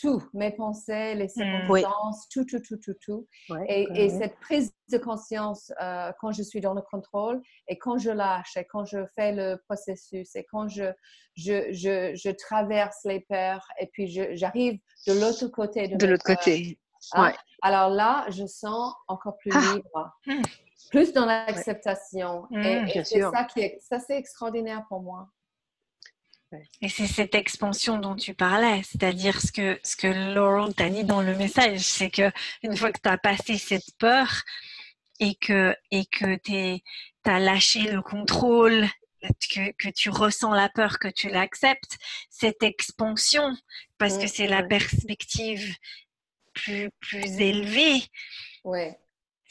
tout, mes pensées, les mmh. circonstances, tout, tout, tout, tout, tout. et, cette prise de conscience quand je suis dans le contrôle et quand je lâche et quand je fais le processus et quand je, je, je, je traverse les peurs et puis j'arrive de l'autre côté. De, l'autre côté. Hein? Alors là, je sens encore plus ah! libre, hmm. plus dans l'acceptation. Et, hmm, c'est ça qui est, ça c'est extraordinaire pour moi. Et c'est cette expansion dont tu parlais, c'est-à-dire ce que, ce que Laurel t'a dit dans le message, c'est que une fois que tu as passé cette peur et que, et que tu as lâché le contrôle que, tu ressens la peur, que tu l'acceptes, cette expansion, parce que c'est la perspective plus, plus élevée. Ouais.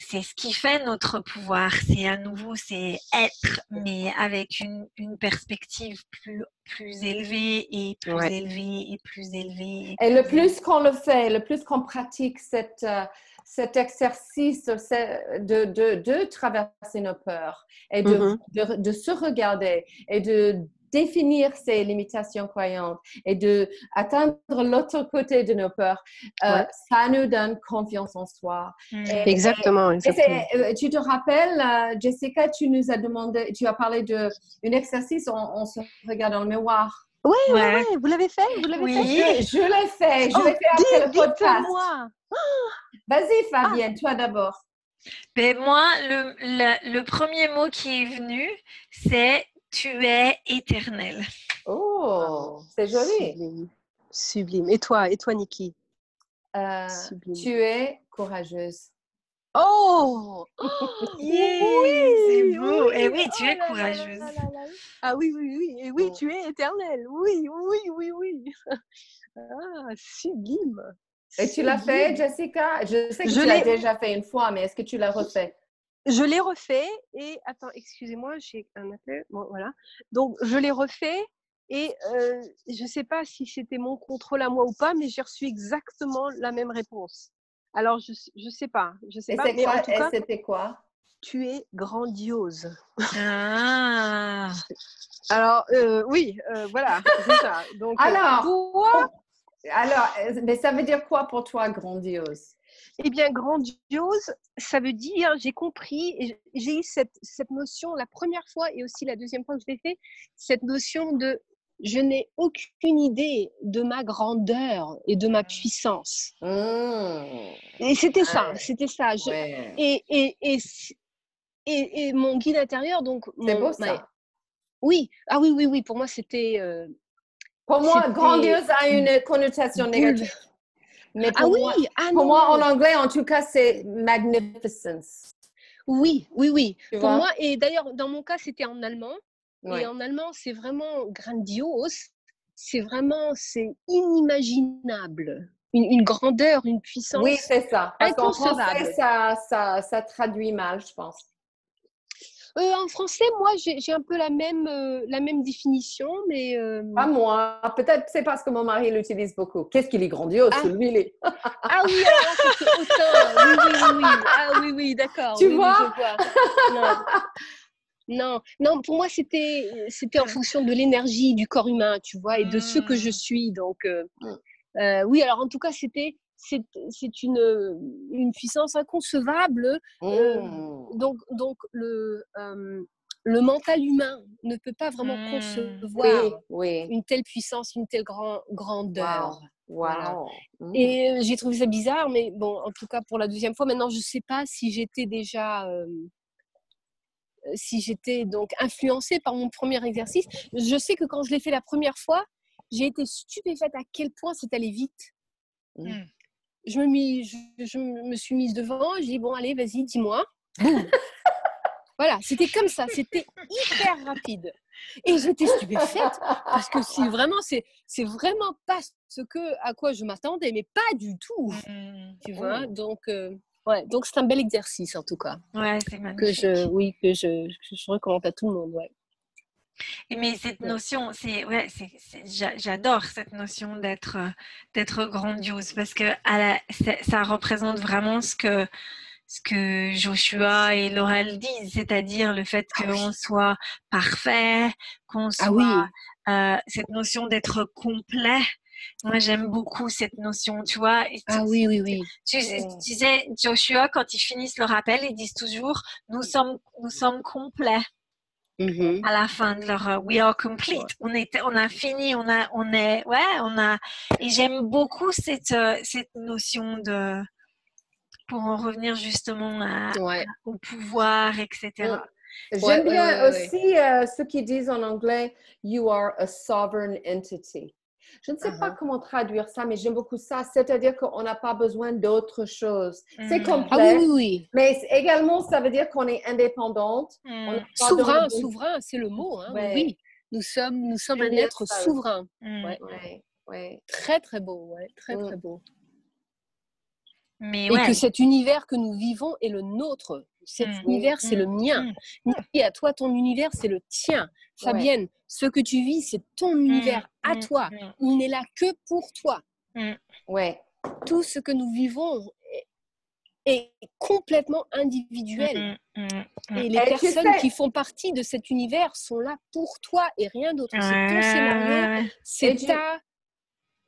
C'est ce qui fait notre pouvoir. C'est à nouveau, c'est être, mais avec une, une perspective plus, plus élevée et plus élevée et plus élevée. Et, le plus qu'on le fait, le plus qu'on pratique cette, euh, cet exercice de, de, de, traverser nos peurs et de, mm-hmm. de, de, se regarder et de définir ses limitations croyantes et de atteindre l'autre côté de nos peurs, euh, ça nous donne confiance en soi. Mm. exactement. Euh, tu te rappelles, euh, Jessica, tu nous as demandé, tu as parlé d'un exercice, on, se regarde dans le miroir. Oui, ouais. vous l'avez fait, vous l'avez oui. fait. Je, l'ai fait, je oh, l'ai fait après le podcast. Vas-y, Fabienne, toi d'abord. Ben moi, le, le, premier mot qui est venu, c'est tu es éternel. Oh, c'est joli. Sublime. Et toi, et toi, Niki euh, Tu es courageuse. Oh, Oui, c'est beau. et oui, tu es courageuse. ah oui, oui, oui. Et oui, tu es éternelle. Oui, oui, oui, oui. ah, sublime. Et tu l'as fait, Jessica? Je sais que je tu l'as déjà fait une fois, mais est-ce que tu l'as refait? Je l'ai refait et attends, excusez-moi, j'ai un appel. Bon, voilà. Donc je l'ai refait et euh, je ne sais pas si c'était mon contrôle à moi ou pas, mais j'ai reçu exactement la même réponse. Alors je ne sais pas, je sais et pas. Mais en tout cas, c'était quoi? Tu es grandiose. Ah. Alors euh, oui, euh, voilà, c'est ça. Donc alors, toi, alors, euh, mais ça veut dire quoi pour toi, grandiose? Eh bien, grandiose, ça veut dire, j'ai compris, j'ai eu cette, cette, notion la première fois et aussi la deuxième fois que je l'ai fait, cette notion de je n'ai aucune idée de ma grandeur et de ma puissance. Mmh. Et c'était ça, c'était ça. et, et, et et, mon guide intérieur, donc. C'est beau ça. oui, ah oui, oui, oui. Pour moi, c'était. Euh, pour moi, grandiose a une connotation négative. Mais ah pour, ah oui, moi, pour moi, en anglais, en tout cas, c'est magnificence. Oui, oui, oui. pour moi, et d'ailleurs, dans mon cas, c'était en allemand. Et en allemand, c'est vraiment grandiose. C'est vraiment, c'est inimaginable. Une, grandeur, une puissance. Oui, c'est ça. Parce qu'en français, ça, ça, ça traduit mal, je pense. Euh, en français, moi, j'ai un peu la même, euh, la même définition, mais... Euh... Pas moi. Peut-être c'est parce que mon mari l'utilise beaucoup. Qu'est-ce qu'il est grandiose, ah. celui-là Ah oui, alors c'est autant. Oui, oui, oui, oui. Ah oui, oui, d'accord. Tu vois, Non. non. pour moi, c'était en fonction de l'énergie du corps humain, tu vois, et de ce que je mmh. suis. Donc, euh, mmh. oui, alors en tout cas, c'était c'est une, une puissance inconcevable. Euh, mmh. donc, donc le, euh, le mental humain ne peut pas vraiment mmh. concevoir une telle puissance, une telle grand, grandeur. Wow. Mmh. Et euh, j'ai trouvé ça bizarre, mais bon, en tout cas pour la deuxième fois, maintenant je ne sais pas si j'étais déjà, si j'étais donc influencée par mon premier exercice. Je sais que quand je l'ai fait la première fois, j'ai été stupéfaite à quel point c'est allé vite je me, je, me suis mise devant, j'ai dit bon allez vas-y dis-moi. voilà, c'était comme ça, c'était hyper rapide. Et j'étais stupéfaite parce que c'est vraiment, c'est, c'est vraiment pas ce que à quoi je m'attendais, mais pas du tout. Mmh. Tu vois, donc euh, ouais, donc c'est un bel exercice en tout cas. Ouais, c'est magnifique. Que je, oui, que je, je recommande à tout le monde. Ouais. Mais cette notion, c'est ouais, j'adore cette notion d'être d'être grandiose parce que ça représente vraiment ce que ce que Joshua et Laurel disent, c'est-à-dire le fait ah qu'on soit parfait, qu'on ah soit euh, cette notion d'être complet. Moi, j'aime beaucoup cette notion, tu vois. Ah oui, oui, oui. Tu, tu, sais, Joshua, quand ils finissent le rappel, ils disent toujours, nous sommes, nous sommes complets. Mm-hmm. à la fin de leur euh, We are complete. On, était, on a fini, on, a, on est, ouais, on a. Et j'aime beaucoup cette, euh, cette notion de. Pour en revenir justement à, au pouvoir, etc. J'aime bien aussi euh, ceux qui disent en anglais You are a sovereign entity. Je ne sais pas uh-huh. comment traduire ça, mais j'aime beaucoup ça. C'est-à-dire qu'on n'a pas besoin d'autre chose. C'est mm. complexe. Ah oui, oui, Mais également, ça veut dire qu'on est indépendante. Mm. Souverain, souverain, c'est le mot. Hein, Oui. Nous sommes, nous sommes un être souverain. Mm. Ouais. Très, très beau. Ouais. Très, très beau. Mais et que cet univers que nous vivons est le nôtre. Cet univers, c'est le mien. Et à toi, ton univers, c'est le tien. Fabienne, ce que tu vis, c'est ton mmh, univers à mmh, toi. Mmh. Il n'est là que pour toi. Ouais. Tout ce que nous vivons est complètement individuel. Et les personnes qui font partie de cet univers sont là pour toi et rien d'autre. c'est ton scénario, c'est ta,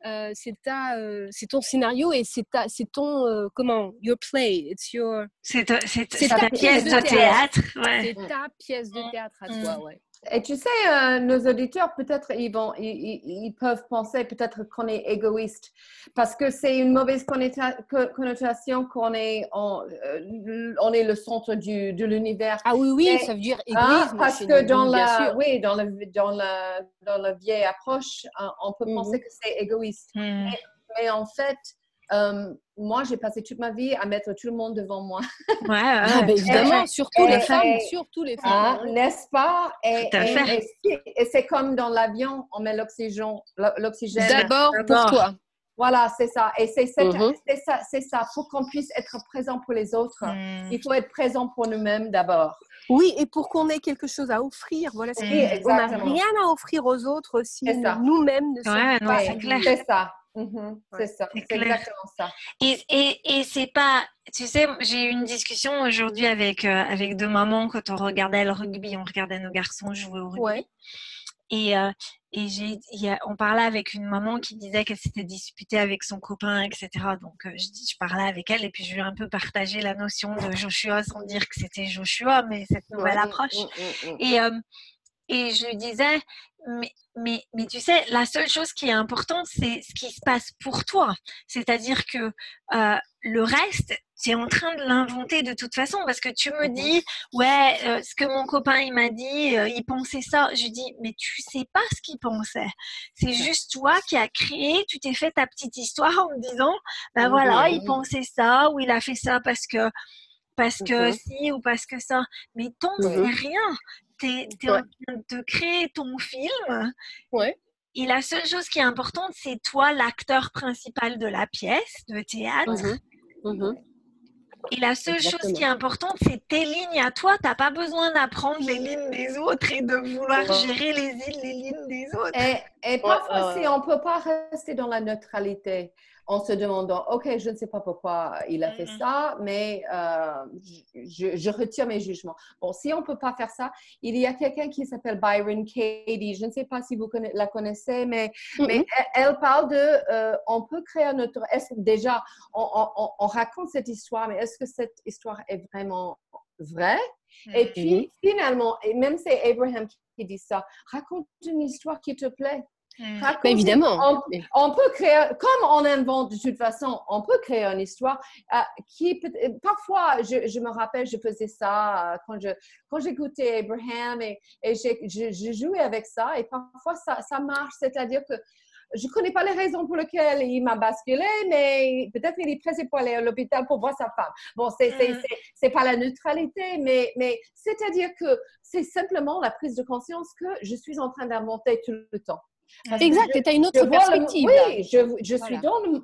euh, c'est ta, euh, c'est ton scénario et c'est ta, c'est ton, euh, comment, your play, it's your. C'est ta, pièce de théâtre. C'est ta pièce de théâtre à toi, ouais. Et tu sais, euh, nos auditeurs, peut-être, ils, vont, ils, peuvent penser peut-être qu'on est égoïste parce que c'est une mauvaise connotation qu'on est, euh, on, est le centre du, de l'univers. Ah oui, oui, ça veut dire hein, égoïsme. parce que dans la, oui, dans, la, dans la vieille approche, on peut mhm. penser que c'est égoïste. Mhm. mais, en fait, euh, moi, j'ai passé toute ma vie à mettre tout le monde devant moi. Ouais, ah, ben, évidemment, surtout les femmes, surtout les femmes. Hein, n'est-ce pas? Et, et c'est comme dans l'avion, on met l'oxygène. D'abord pour toi. Voilà, c'est ça. Et c'est ça, c'est ça. Pour qu'on puisse être présent pour les autres, mm. il faut être présent pour nous-mêmes d'abord. Oui, et pour qu'on ait quelque chose à offrir. Voilà, mm. on n'a rien à offrir aux autres si nous-mêmes ne sommes pas. C'est ça. Mhm. c'est ça, c'est exactement ça. Et, et, et c'est pas, tu sais, j'ai eu une discussion aujourd'hui avec, euh, avec deux mamans quand on regardait le rugby, on regardait nos garçons jouer au rugby. Et, euh, et j'ai, on parlait avec une maman qui disait qu'elle s'était disputée avec son copain, etc. Donc, euh, je, je parlais avec elle et puis je lui ai un peu partagé la notion de Joshua sans dire que c'était Joshua, mais cette nouvelle approche. Mmh, mmh, mmh, et, et je lui disais, mais, mais, mais, tu sais, la seule chose qui est importante, c'est ce qui se passe pour toi. C'est-à-dire que euh, le reste, tu es en train de l'inventer de toute façon parce que tu me dis, ouais, euh, ce que mon copain il m'a dit, euh, il pensait ça. Je dis, mais tu sais pas ce qu'il pensait. C'est juste toi qui as créé, tu t'es fait ta petite histoire en me disant, ben voilà, il pensait ça ou il a fait ça parce que parce que si ou parce que ça. Mais ton c'est rien. Tu es, en train de créer ton film. Ouais. Et la seule chose qui est importante, c'est toi, l'acteur principal de la pièce de théâtre. Mhm. Mhm. Et la seule chose qui est importante, c'est tes lignes à toi. Tu n'as pas besoin d'apprendre les lignes des autres et de vouloir gérer les, les lignes des autres. Et, parfois, on ne peut pas rester dans la neutralité en se demandant, OK, je ne sais pas pourquoi il a fait ça, mais euh, je, retire mes jugements. Bon, si on ne peut pas faire ça, il y a quelqu'un qui s'appelle Byron Katie. Je ne sais pas si vous la connaissez, mais, mais elle, parle de, euh, on peut créer notre... Déjà, on, raconte cette histoire, mais est-ce que cette histoire est vraiment vraie? Et puis, mm-hmm. finalement, et même c'est Abraham qui dit ça, raconte une histoire qui te plaît. Hmm. évidemment. On, peut créer, comme on invente de toute façon, on peut créer une histoire euh, qui peut, parfois, je, me rappelle, je faisais ça euh, quand je quand j'écoutais Abraham et, et je, jouais avec ça et parfois ça, ça marche, c'est-à-dire que je ne connais pas les raisons pour lesquelles il m'a basculé, mais peut-être il est pressé pour aller à l'hôpital pour voir sa femme. Bon, c'est n'est hmm. pas la neutralité, mais, mais c'est-à-dire que c'est simplement la prise de conscience que je suis en train d'inventer tout le temps. Exact, tu as une autre perspective. oui, je, je suis dans le,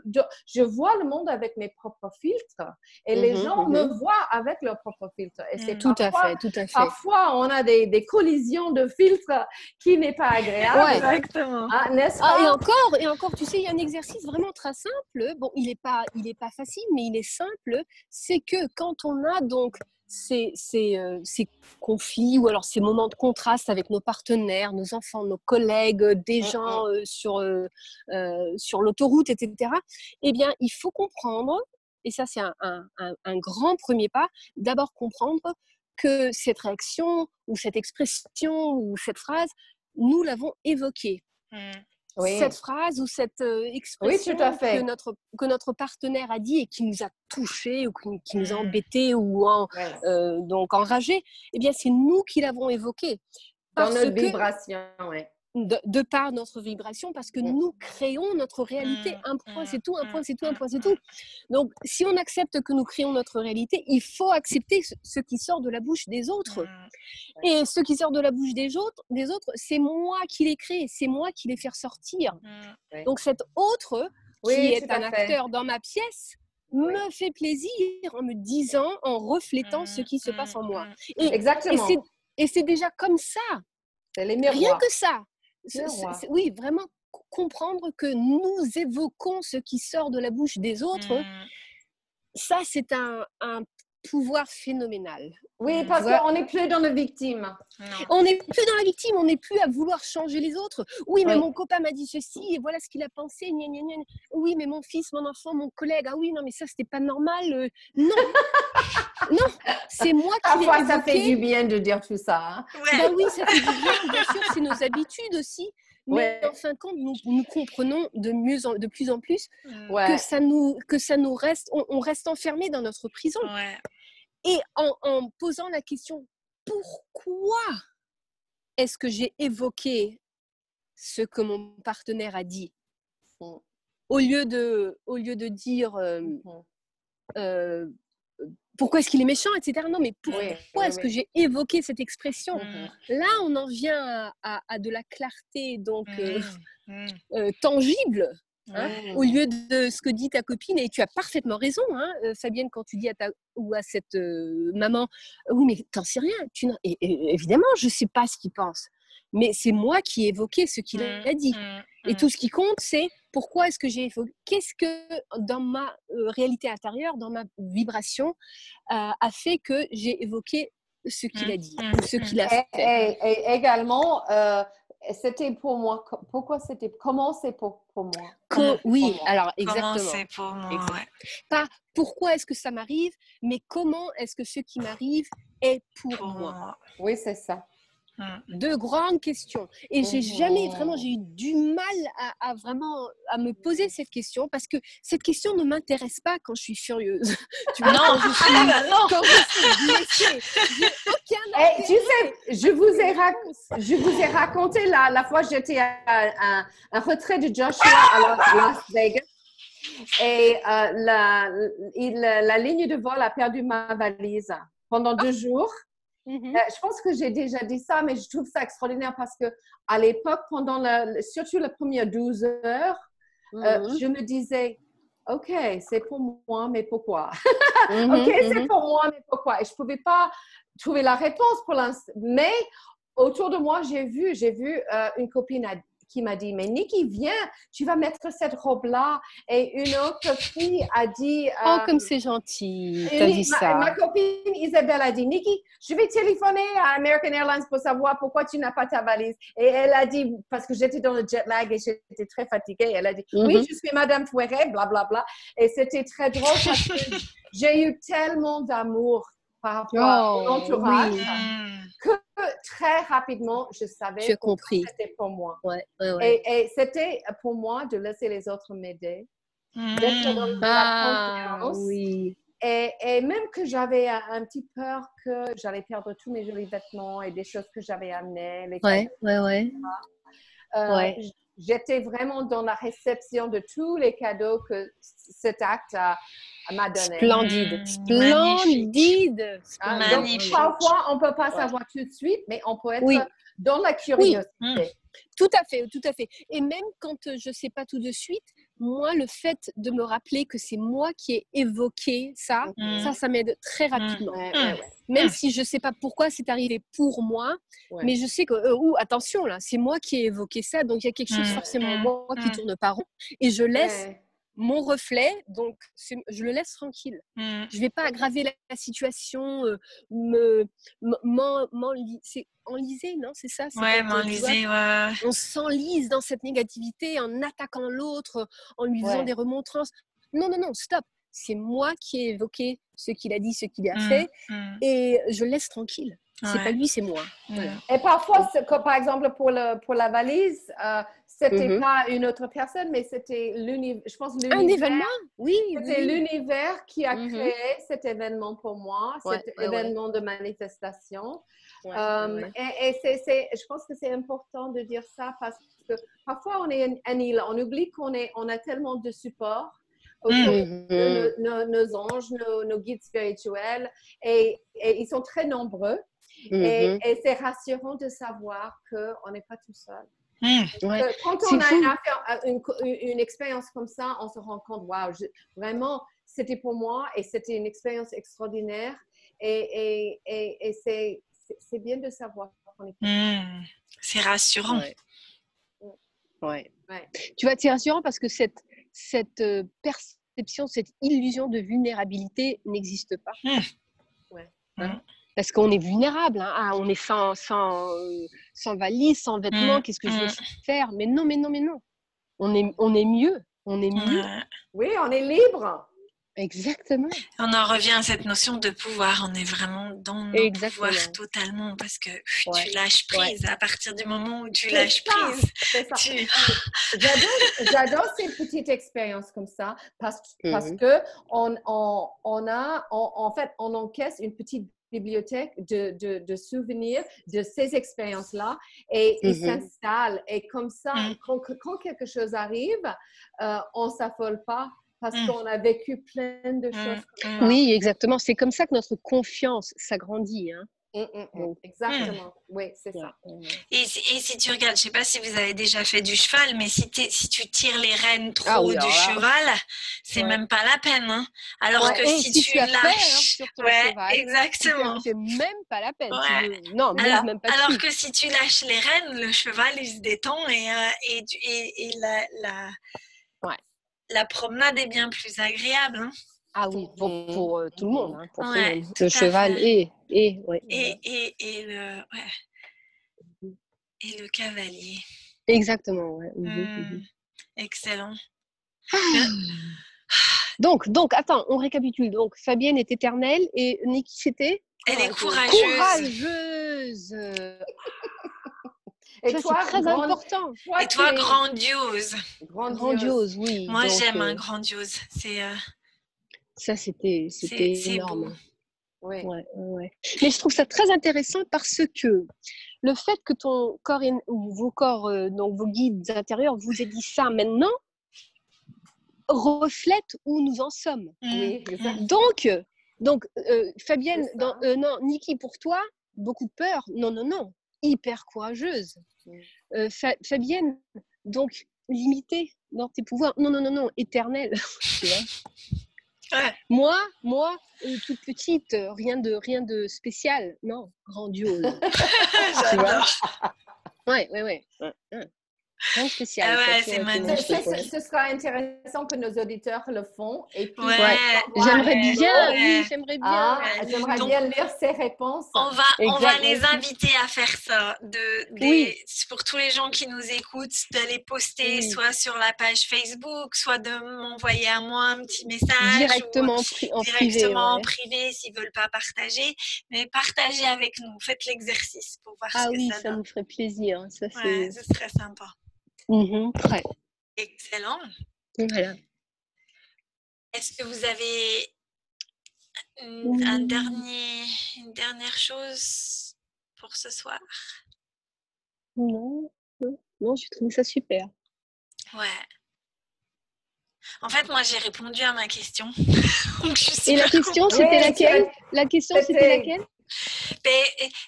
je, vois le monde avec mes propres filtres et les mhm, gens me mhm. voient avec leurs propres filtres. Et c'est tout à fait, tout à fait. Parfois, on a des, des collisions de filtres qui n'est pas agréable. Exactement. Ah, n'est-ce ah, pas? et encore, et encore, tu sais, il y a un exercice vraiment très simple. Bon, il n'est pas, il est pas facile, mais il est simple. C'est que quand on a donc ces, euh, ces, conflits ou alors ces moments de contraste avec nos partenaires, nos enfants, nos collègues, euh, des mmh, gens mmh. Euh, sur, sur l'autoroute, etc., eh bien, il faut comprendre, et ça c'est un, un, grand premier pas, d'abord comprendre que cette réaction ou cette expression ou cette phrase, nous l'avons évoquée. Mmh cette phrase ou cette expression Que, notre, que notre partenaire a dit et qui nous a touchés ou qui, nous a mmh. embêtés ou en, donc enragés, eh bien, c'est nous qui l'avons évoqué. Dans notre vibration, oui de, par notre vibration parce que nous créons notre réalité. Mmh, un point, mmh, c'est tout, un point, c'est tout, un point, c'est tout. Donc, si on accepte que nous créons notre réalité, il faut accepter ce, qui sort de la bouche des autres. Mmh, Et ce qui sort de la bouche des autres, des autres c'est moi qui les crée, c'est moi qui les fais ressortir. Donc, cet autre qui est un acteur dans ma pièce, me fait plaisir en me disant, en reflétant ce qui se passe en moi. Et, Exactement. Et c'est déjà comme ça. Rien que ça oui, vraiment comprendre que nous évoquons ce qui sort de la bouche des autres, mmh. ça c'est un, pouvoir phénoménal. Oui, parce qu'on n'est plus dans la victime. On n'est plus dans la victime, on n'est plus à vouloir changer les autres. Oui, mais mon copain m'a dit ceci et voilà ce qu'il a pensé. Oui, mais mon fils, mon enfant, mon collègue, ah oui, non, mais ça, c'était pas normal. Euh, non, non, c'est moi qui Parfois, ça fait du bien de dire tout ça. Hein. Bah oui, ça fait du bien, bien sûr, c'est nos habitudes aussi. Mais en fin de compte, nous, comprenons de, mieux de plus en plus que, ça nous, que ça nous reste, on, reste enfermé dans notre prison. Et en, posant la question, pourquoi est-ce que j'ai évoqué ce que mon partenaire a dit? Mmh. au, lieu de, au lieu de dire euh, mmh euh, pourquoi est-ce qu'il est méchant, etc. Non, mais pourquoi est-ce que j'ai évoqué cette expression? Mmh Là, on en vient à, de la clarté donc euh, euh, tangible. Hein, au lieu de ce que dit ta copine, et tu as parfaitement raison, hein, euh, Fabienne, quand tu dis à ta ou à cette maman, oui, mais t'en sais rien. Tu et, évidemment, je sais pas ce qu'il pense, mais c'est moi qui ai évoqué ce qu'il a dit. Et tout ce qui compte, c'est pourquoi est-ce que j'ai évoqué Qu'est-ce que dans ma euh, réalité intérieure, dans ma vibration, euh, a fait que j'ai évoqué ce qu'il a mmh, dit mmh, ce qu'il a mmh. fait Et, également, euh, c'était pour moi. Pourquoi c'était Comment c'est pour, pour moi? Oui, alors exactement. Comment c'est pour moi Pas pourquoi est-ce que ça m'arrive, mais comment est-ce que ce qui m'arrive est pour, moi. Oui, c'est ça. De grandes questions. Et j'ai jamais vraiment, j'ai eu du mal à, vraiment à me poser cette question parce que cette question ne m'intéresse pas quand je suis furieuse. tu vois, non, quand je suis, ah, non. Quand je tu sais, je vous ai, je vous ai raconté la, la fois j'étais à, un retrait de Joshua à Las Vegas. Et euh, la, la, ligne de vol a perdu ma valise pendant deux jours. Mm-hmm. Euh, je pense que j'ai déjà dit ça, mais je trouve ça extraordinaire parce que à l'époque, pendant la, surtout les premières 12 heures, euh, mm-hmm. je me disais, OK, c'est pour moi, mais pourquoi? Mm-hmm, OK, c'est pour moi, mais pourquoi? Et je ne pouvais pas trouver la réponse pour l'instant. Mais autour de moi, j'ai vu, j'ai vu une copine qui m'a dit, mais Nikki, viens, tu vas mettre cette robe-là. Et une autre fille a dit... oh, comme euh, c'est gentil, tu dit ma, ça. Ma copine Isabelle a dit, Nikki, je vais téléphoner à American Airlines pour savoir pourquoi tu n'as pas ta valise. Et elle a dit, parce que j'étais dans le jet lag et j'étais très fatiguée, elle a dit, oui, mhm. je suis Madame Foueret, blablabla. Bla, bla. Et c'était très drôle parce que j'ai eu tellement d'amour par rapport à oh, l'entourage que très rapidement, je savais que c'était pour moi. Et, c'était pour moi de laisser les autres m'aider, mmh. d'être dans la ah, confiance. Oui. Et, et, même que j'avais un, petit peur que j'allais perdre tous mes jolis vêtements et des choses que j'avais amenées. Les ouais, ouais, ouais. Euh, j'étais vraiment dans la réception de tous les cadeaux que cet acte m'a donné. Splendide, splendide. Ah, donc, parfois, on ne peut pas savoir tout de suite, mais on peut être dans la curiosité. Mm. Tout à fait, tout à fait. Et même quand je ne sais pas tout de suite, moi, le fait de me rappeler que c'est moi qui ai évoqué ça, mm. ça, ça m'aide très mm. rapidement. Même si je ne sais pas pourquoi c'est arrivé pour moi, mais je sais que, euh, ou attention, là, c'est moi qui ai évoqué ça, donc il y a quelque chose forcément moi qui tourne par rond, et je laisse mon reflet, donc je le laisse tranquille. Mmh. Je ne vais pas aggraver la, situation, euh, me, enliser, non C'est ça Ouais, m'enliser, ouais. On s'enlise dans cette négativité en attaquant l'autre, en lui faisant des remontrances. Non, non, non, stop. C'est moi qui ai évoqué ce qu'il a dit, ce qu'il a mmh, fait, mmh. et je le laisse tranquille. C'est pas lui, c'est moi. Et parfois, par exemple, pour, le, pour la valise, euh, c'était mm-hmm. pas une autre personne, mais c'était l'univers. Je pense Un événement, oui. C'était l'univers qui a mm-hmm. créé cet événement pour moi, cet événement de manifestation. Euh, et, c'est, je pense que c'est important de dire ça parce que parfois on est un île, on oublie qu'on est, on a tellement de support. Mm-hmm. nos, anges, nos, guides spirituels, et, ils sont très nombreux. Et, et c'est rassurant de savoir qu'on n'est pas tout seul. Mmh. Quand on a une, une, expérience comme ça, on se rend compte, waouh, vraiment, c'était pour moi et c'était une expérience extraordinaire. Et, et, et, c'est bien de savoir qu'on est. Mmh. C'est rassurant. Ouais. Ouais. Tu vois, c'est rassurant parce que cette, cette euh, perception, cette illusion de vulnérabilité n'existe pas. Mmh. Ouais. Hein? parce qu'on est vulnérable, hein. ah, on est sans, sans, euh, sans valise, sans vêtements, mmh, qu'est-ce que je vais mmh. faire? Mais non, mais non, mais non. On est, on est mieux, on est mieux. Oui, on est libre. Exactement. On en revient à cette notion de pouvoir. On est vraiment dans le pouvoir totalement parce que tu lâches prise à partir du moment où tu lâches prise. J'adore ces petites expériences comme ça parce, parce mmh que on, on, on a, en fait, on encaisse une petite bibliothèque de, de, souvenirs de ces expériences-là et ils s'installent. Et comme ça, mm. quand, quelque chose arrive, euh, on ne s'affole pas parce mm. qu'on a vécu plein de mm. choses. Oui, exactement. C'est comme ça que notre confiance s'agrandit. Hein. Mmh, mmh, mmh. Exactement, oui, c'est ça. Et, si tu regardes, je ne sais pas si vous avez déjà fait du cheval, mais si, si tu tires les rênes ah trop du cheval, c'est même pas la peine. Hein. Alors que si, tu, hein, lâches, ouais, exactement, c'est même pas la peine. Non, alors, même pas alors que si tu lâches les rênes, le cheval il se détend et, euh, et, et, la, la, la promenade est bien plus agréable. Hein. Ah oui, pour, euh, tout le monde, hein, pour le cheval et et, et, et, le, et le cavalier. Exactement, ouais. Mhm, mmh, mhm. Excellent. Ah. Donc, donc, attends, on récapitule. Donc, Fabienne est éternelle et Niki, c'était Elle est courageuse. Courageuse. Et toi, très important. et toi, grandiose. Grandiose, oui. Moi, j'aime un grandiose. C'est. Ça, c'était énorme. Ouais, ouais. Mais je trouve ça très intéressant parce que le fait que ton corps ou vos corps, euh, donc vos guides intérieurs, vous aient dit ça maintenant, reflète où nous en sommes. Oui, donc, donc euh, Fabienne, dans, euh, non, Niki, pour toi, beaucoup de peur. Non, non, non, hyper courageuse. Fabienne, donc limitée dans tes pouvoirs. Non, non, non, non, éternelle. Moi, moi, toute petite, rien de, rien de spécial. Non, grandiose. tu vois Ouais, ouais, ouais. Spécial. Ah ouais, c'est magnifique. Ce, sera intéressant que nos auditeurs le font. Et puis, j'aimerais bien, oui, j'aimerais bien. Ah, j'aimerais bien lire ces réponses. On va, on va les inviter à faire ça. De, Pour tous les gens qui nous écoutent, d'aller poster soit sur la page Facebook, soit de m'envoyer à moi un petit message. Directement en directement en privé s'ils ne veulent pas partager. Mais partagez avec nous. Faites l'exercice pour voir ah ce que oui, ça, ça nous ferait plaisir. Ça, ouais, ce serait sympa. Mmh Excellent. Voilà. Est-ce que vous avez une, un dernier, une dernière chose pour ce soir? Non, non, je trouve ça super. Ouais. En fait, moi, j'ai répondu à ma question. Et la question, c'était laquelle? La question, c'était laquelle?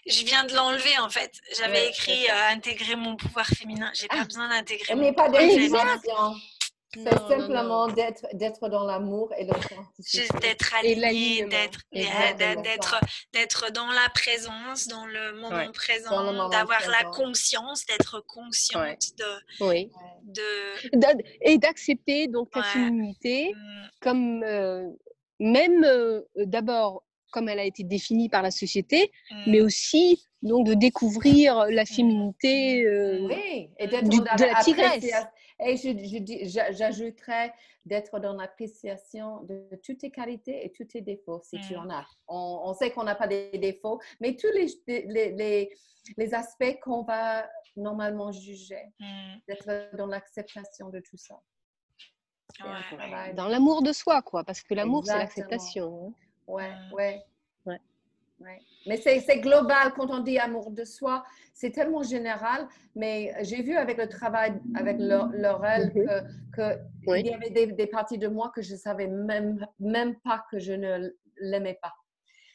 Je viens de l'enlever en fait. J'avais écrit euh, intégrer mon pouvoir féminin. J'ai pas ah. besoin d'intégrer mon pouvoir féminin. C'est simplement d'être d'être dans l'amour et Juste d'être aligné, d'être d'être d'être dans la présence, dans le moment présent, d'avoir la conscience, d'être consciente de, oui. de et d'accepter donc ta féminité mm. comme euh, même euh, d'abord comme elle a été définie par la société, mais mmh. aussi donc de découvrir la mmh. féminité euh, et de la tigresse. Et j'ajouterais d'être dans l'appréciation de toutes tes qualités et tous tes défauts, si tu en mmh. as. On, sait qu'on n'a pas des défauts, mais tous les, les, les, aspects qu'on va normalement juger, d'être dans l'acceptation de tout ça. Dans l'amour de soi, quoi, parce que l'amour, c'est l'acceptation. Hein. Ouais, ouais. ouais. ouais. Mais c'est global quand on dit amour de soi, c'est tellement général. Mais j'ai vu avec le travail avec Laurel mm-hmm. que, qu'il y avait des, parties de moi que je savais même, même pas que je ne l'aimais pas.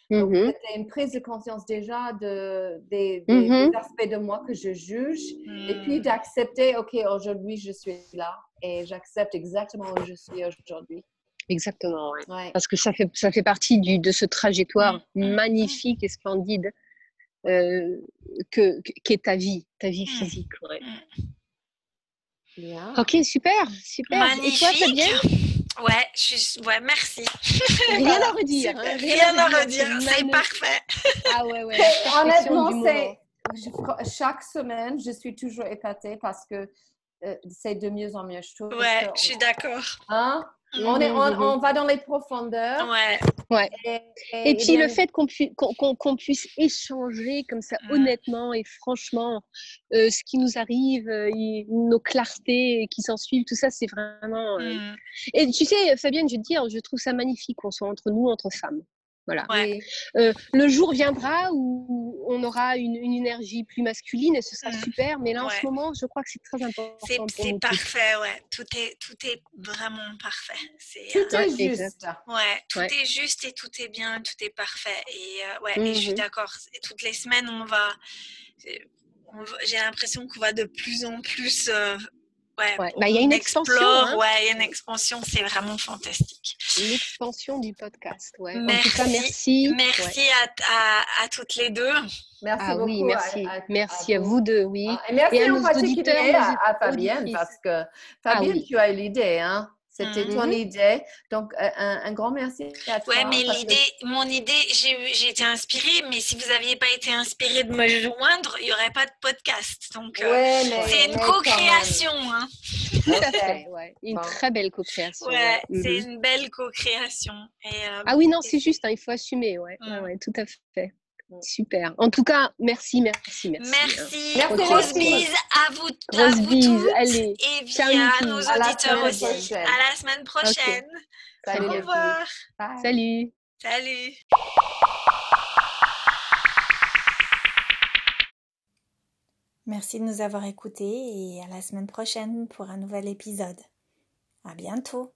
Donc, mm-hmm. c'était une prise de conscience déjà de, des, mm-hmm. aspects de moi que je juge et puis mm. d'accepter, OK, aujourd'hui, je suis là et j'accepte exactement où je suis aujourd'hui. Exactement, parce que ça fait, ça fait partie du, de ce trajectoire mmh, mmh, mmh. magnifique et splendide euh, que qu'est ta vie, ta vie physique. Ok, super, super. Magnifique. Et toi, ça bien Ouais, je ouais, merci. Rien à redire. Hein, rien, à redire, c'est parfait. Ah ouais, ouais. Honnêtement, c'est chaque semaine, je suis toujours épatée parce que euh, c'est de mieux en mieux, je trouve. Ouais, je suis d'accord. Hein? On, est, on, va dans les profondeurs. Ouais. ouais. Et, puis le fait qu'on puisse, qu'on, puisse échanger comme ça honnêtement et franchement euh, ce qui nous arrive, euh, nos clartés qui s'en suivent, tout ça, c'est vraiment. Mm. Et tu sais, Fabienne, je veux te dire, je trouve ça magnifique qu'on soit entre nous, entre femmes. Voilà. Euh, le jour viendra où on aura une, énergie plus masculine et ce sera mmh. super. Mais là, en ce moment, je crois que c'est très important. C'est parfait, ouais. Tout est, tout est vraiment parfait. tout est juste. Ouais, tout est juste et tout est bien, tout est parfait. Et euh, ouais, je suis mmh d'accord. Toutes les semaines, on va. J'ai l'impression qu'on va de plus en plus euh, Ouais, bah, il y a une expansion. Hein. Ouais, il y a une expansion, c'est vraiment fantastique. L'expansion du podcast, ouais. Merci, en tout cas, merci. Merci à, à, toutes les deux. Merci ah, beaucoup. Oui, merci. merci à, vous deux, oui. Ah, et merci et à nos auditeurs, à, Fabienne, parce que Fabienne, ah tu as l'idée, hein. C'était ton mhm. idée. Donc, euh, un, grand merci à toi. Ouais, mais l'idée, mon idée, j'ai été inspirée, mais si vous n'aviez pas été inspiré de me joindre, il n'y aurait pas de podcast. Donc, euh, c'est une co-création. Hein. Une très belle co-création. Ouais, c'est mhm. une belle co-création. Euh, ah oui, non, c'est juste, hein, il faut assumer. Ouais, mm. ouais, tout à fait. Super. En tout cas, merci, merci, merci. Merci. Hein. Grosse bise à vous, à vous toutes. Allez. Et bien à nos auditeurs aussi. À la semaine prochaine. Salut. Au revoir. Salut. Salut. Merci de nous avoir écoutés et à la semaine prochaine pour un nouvel épisode. À bientôt.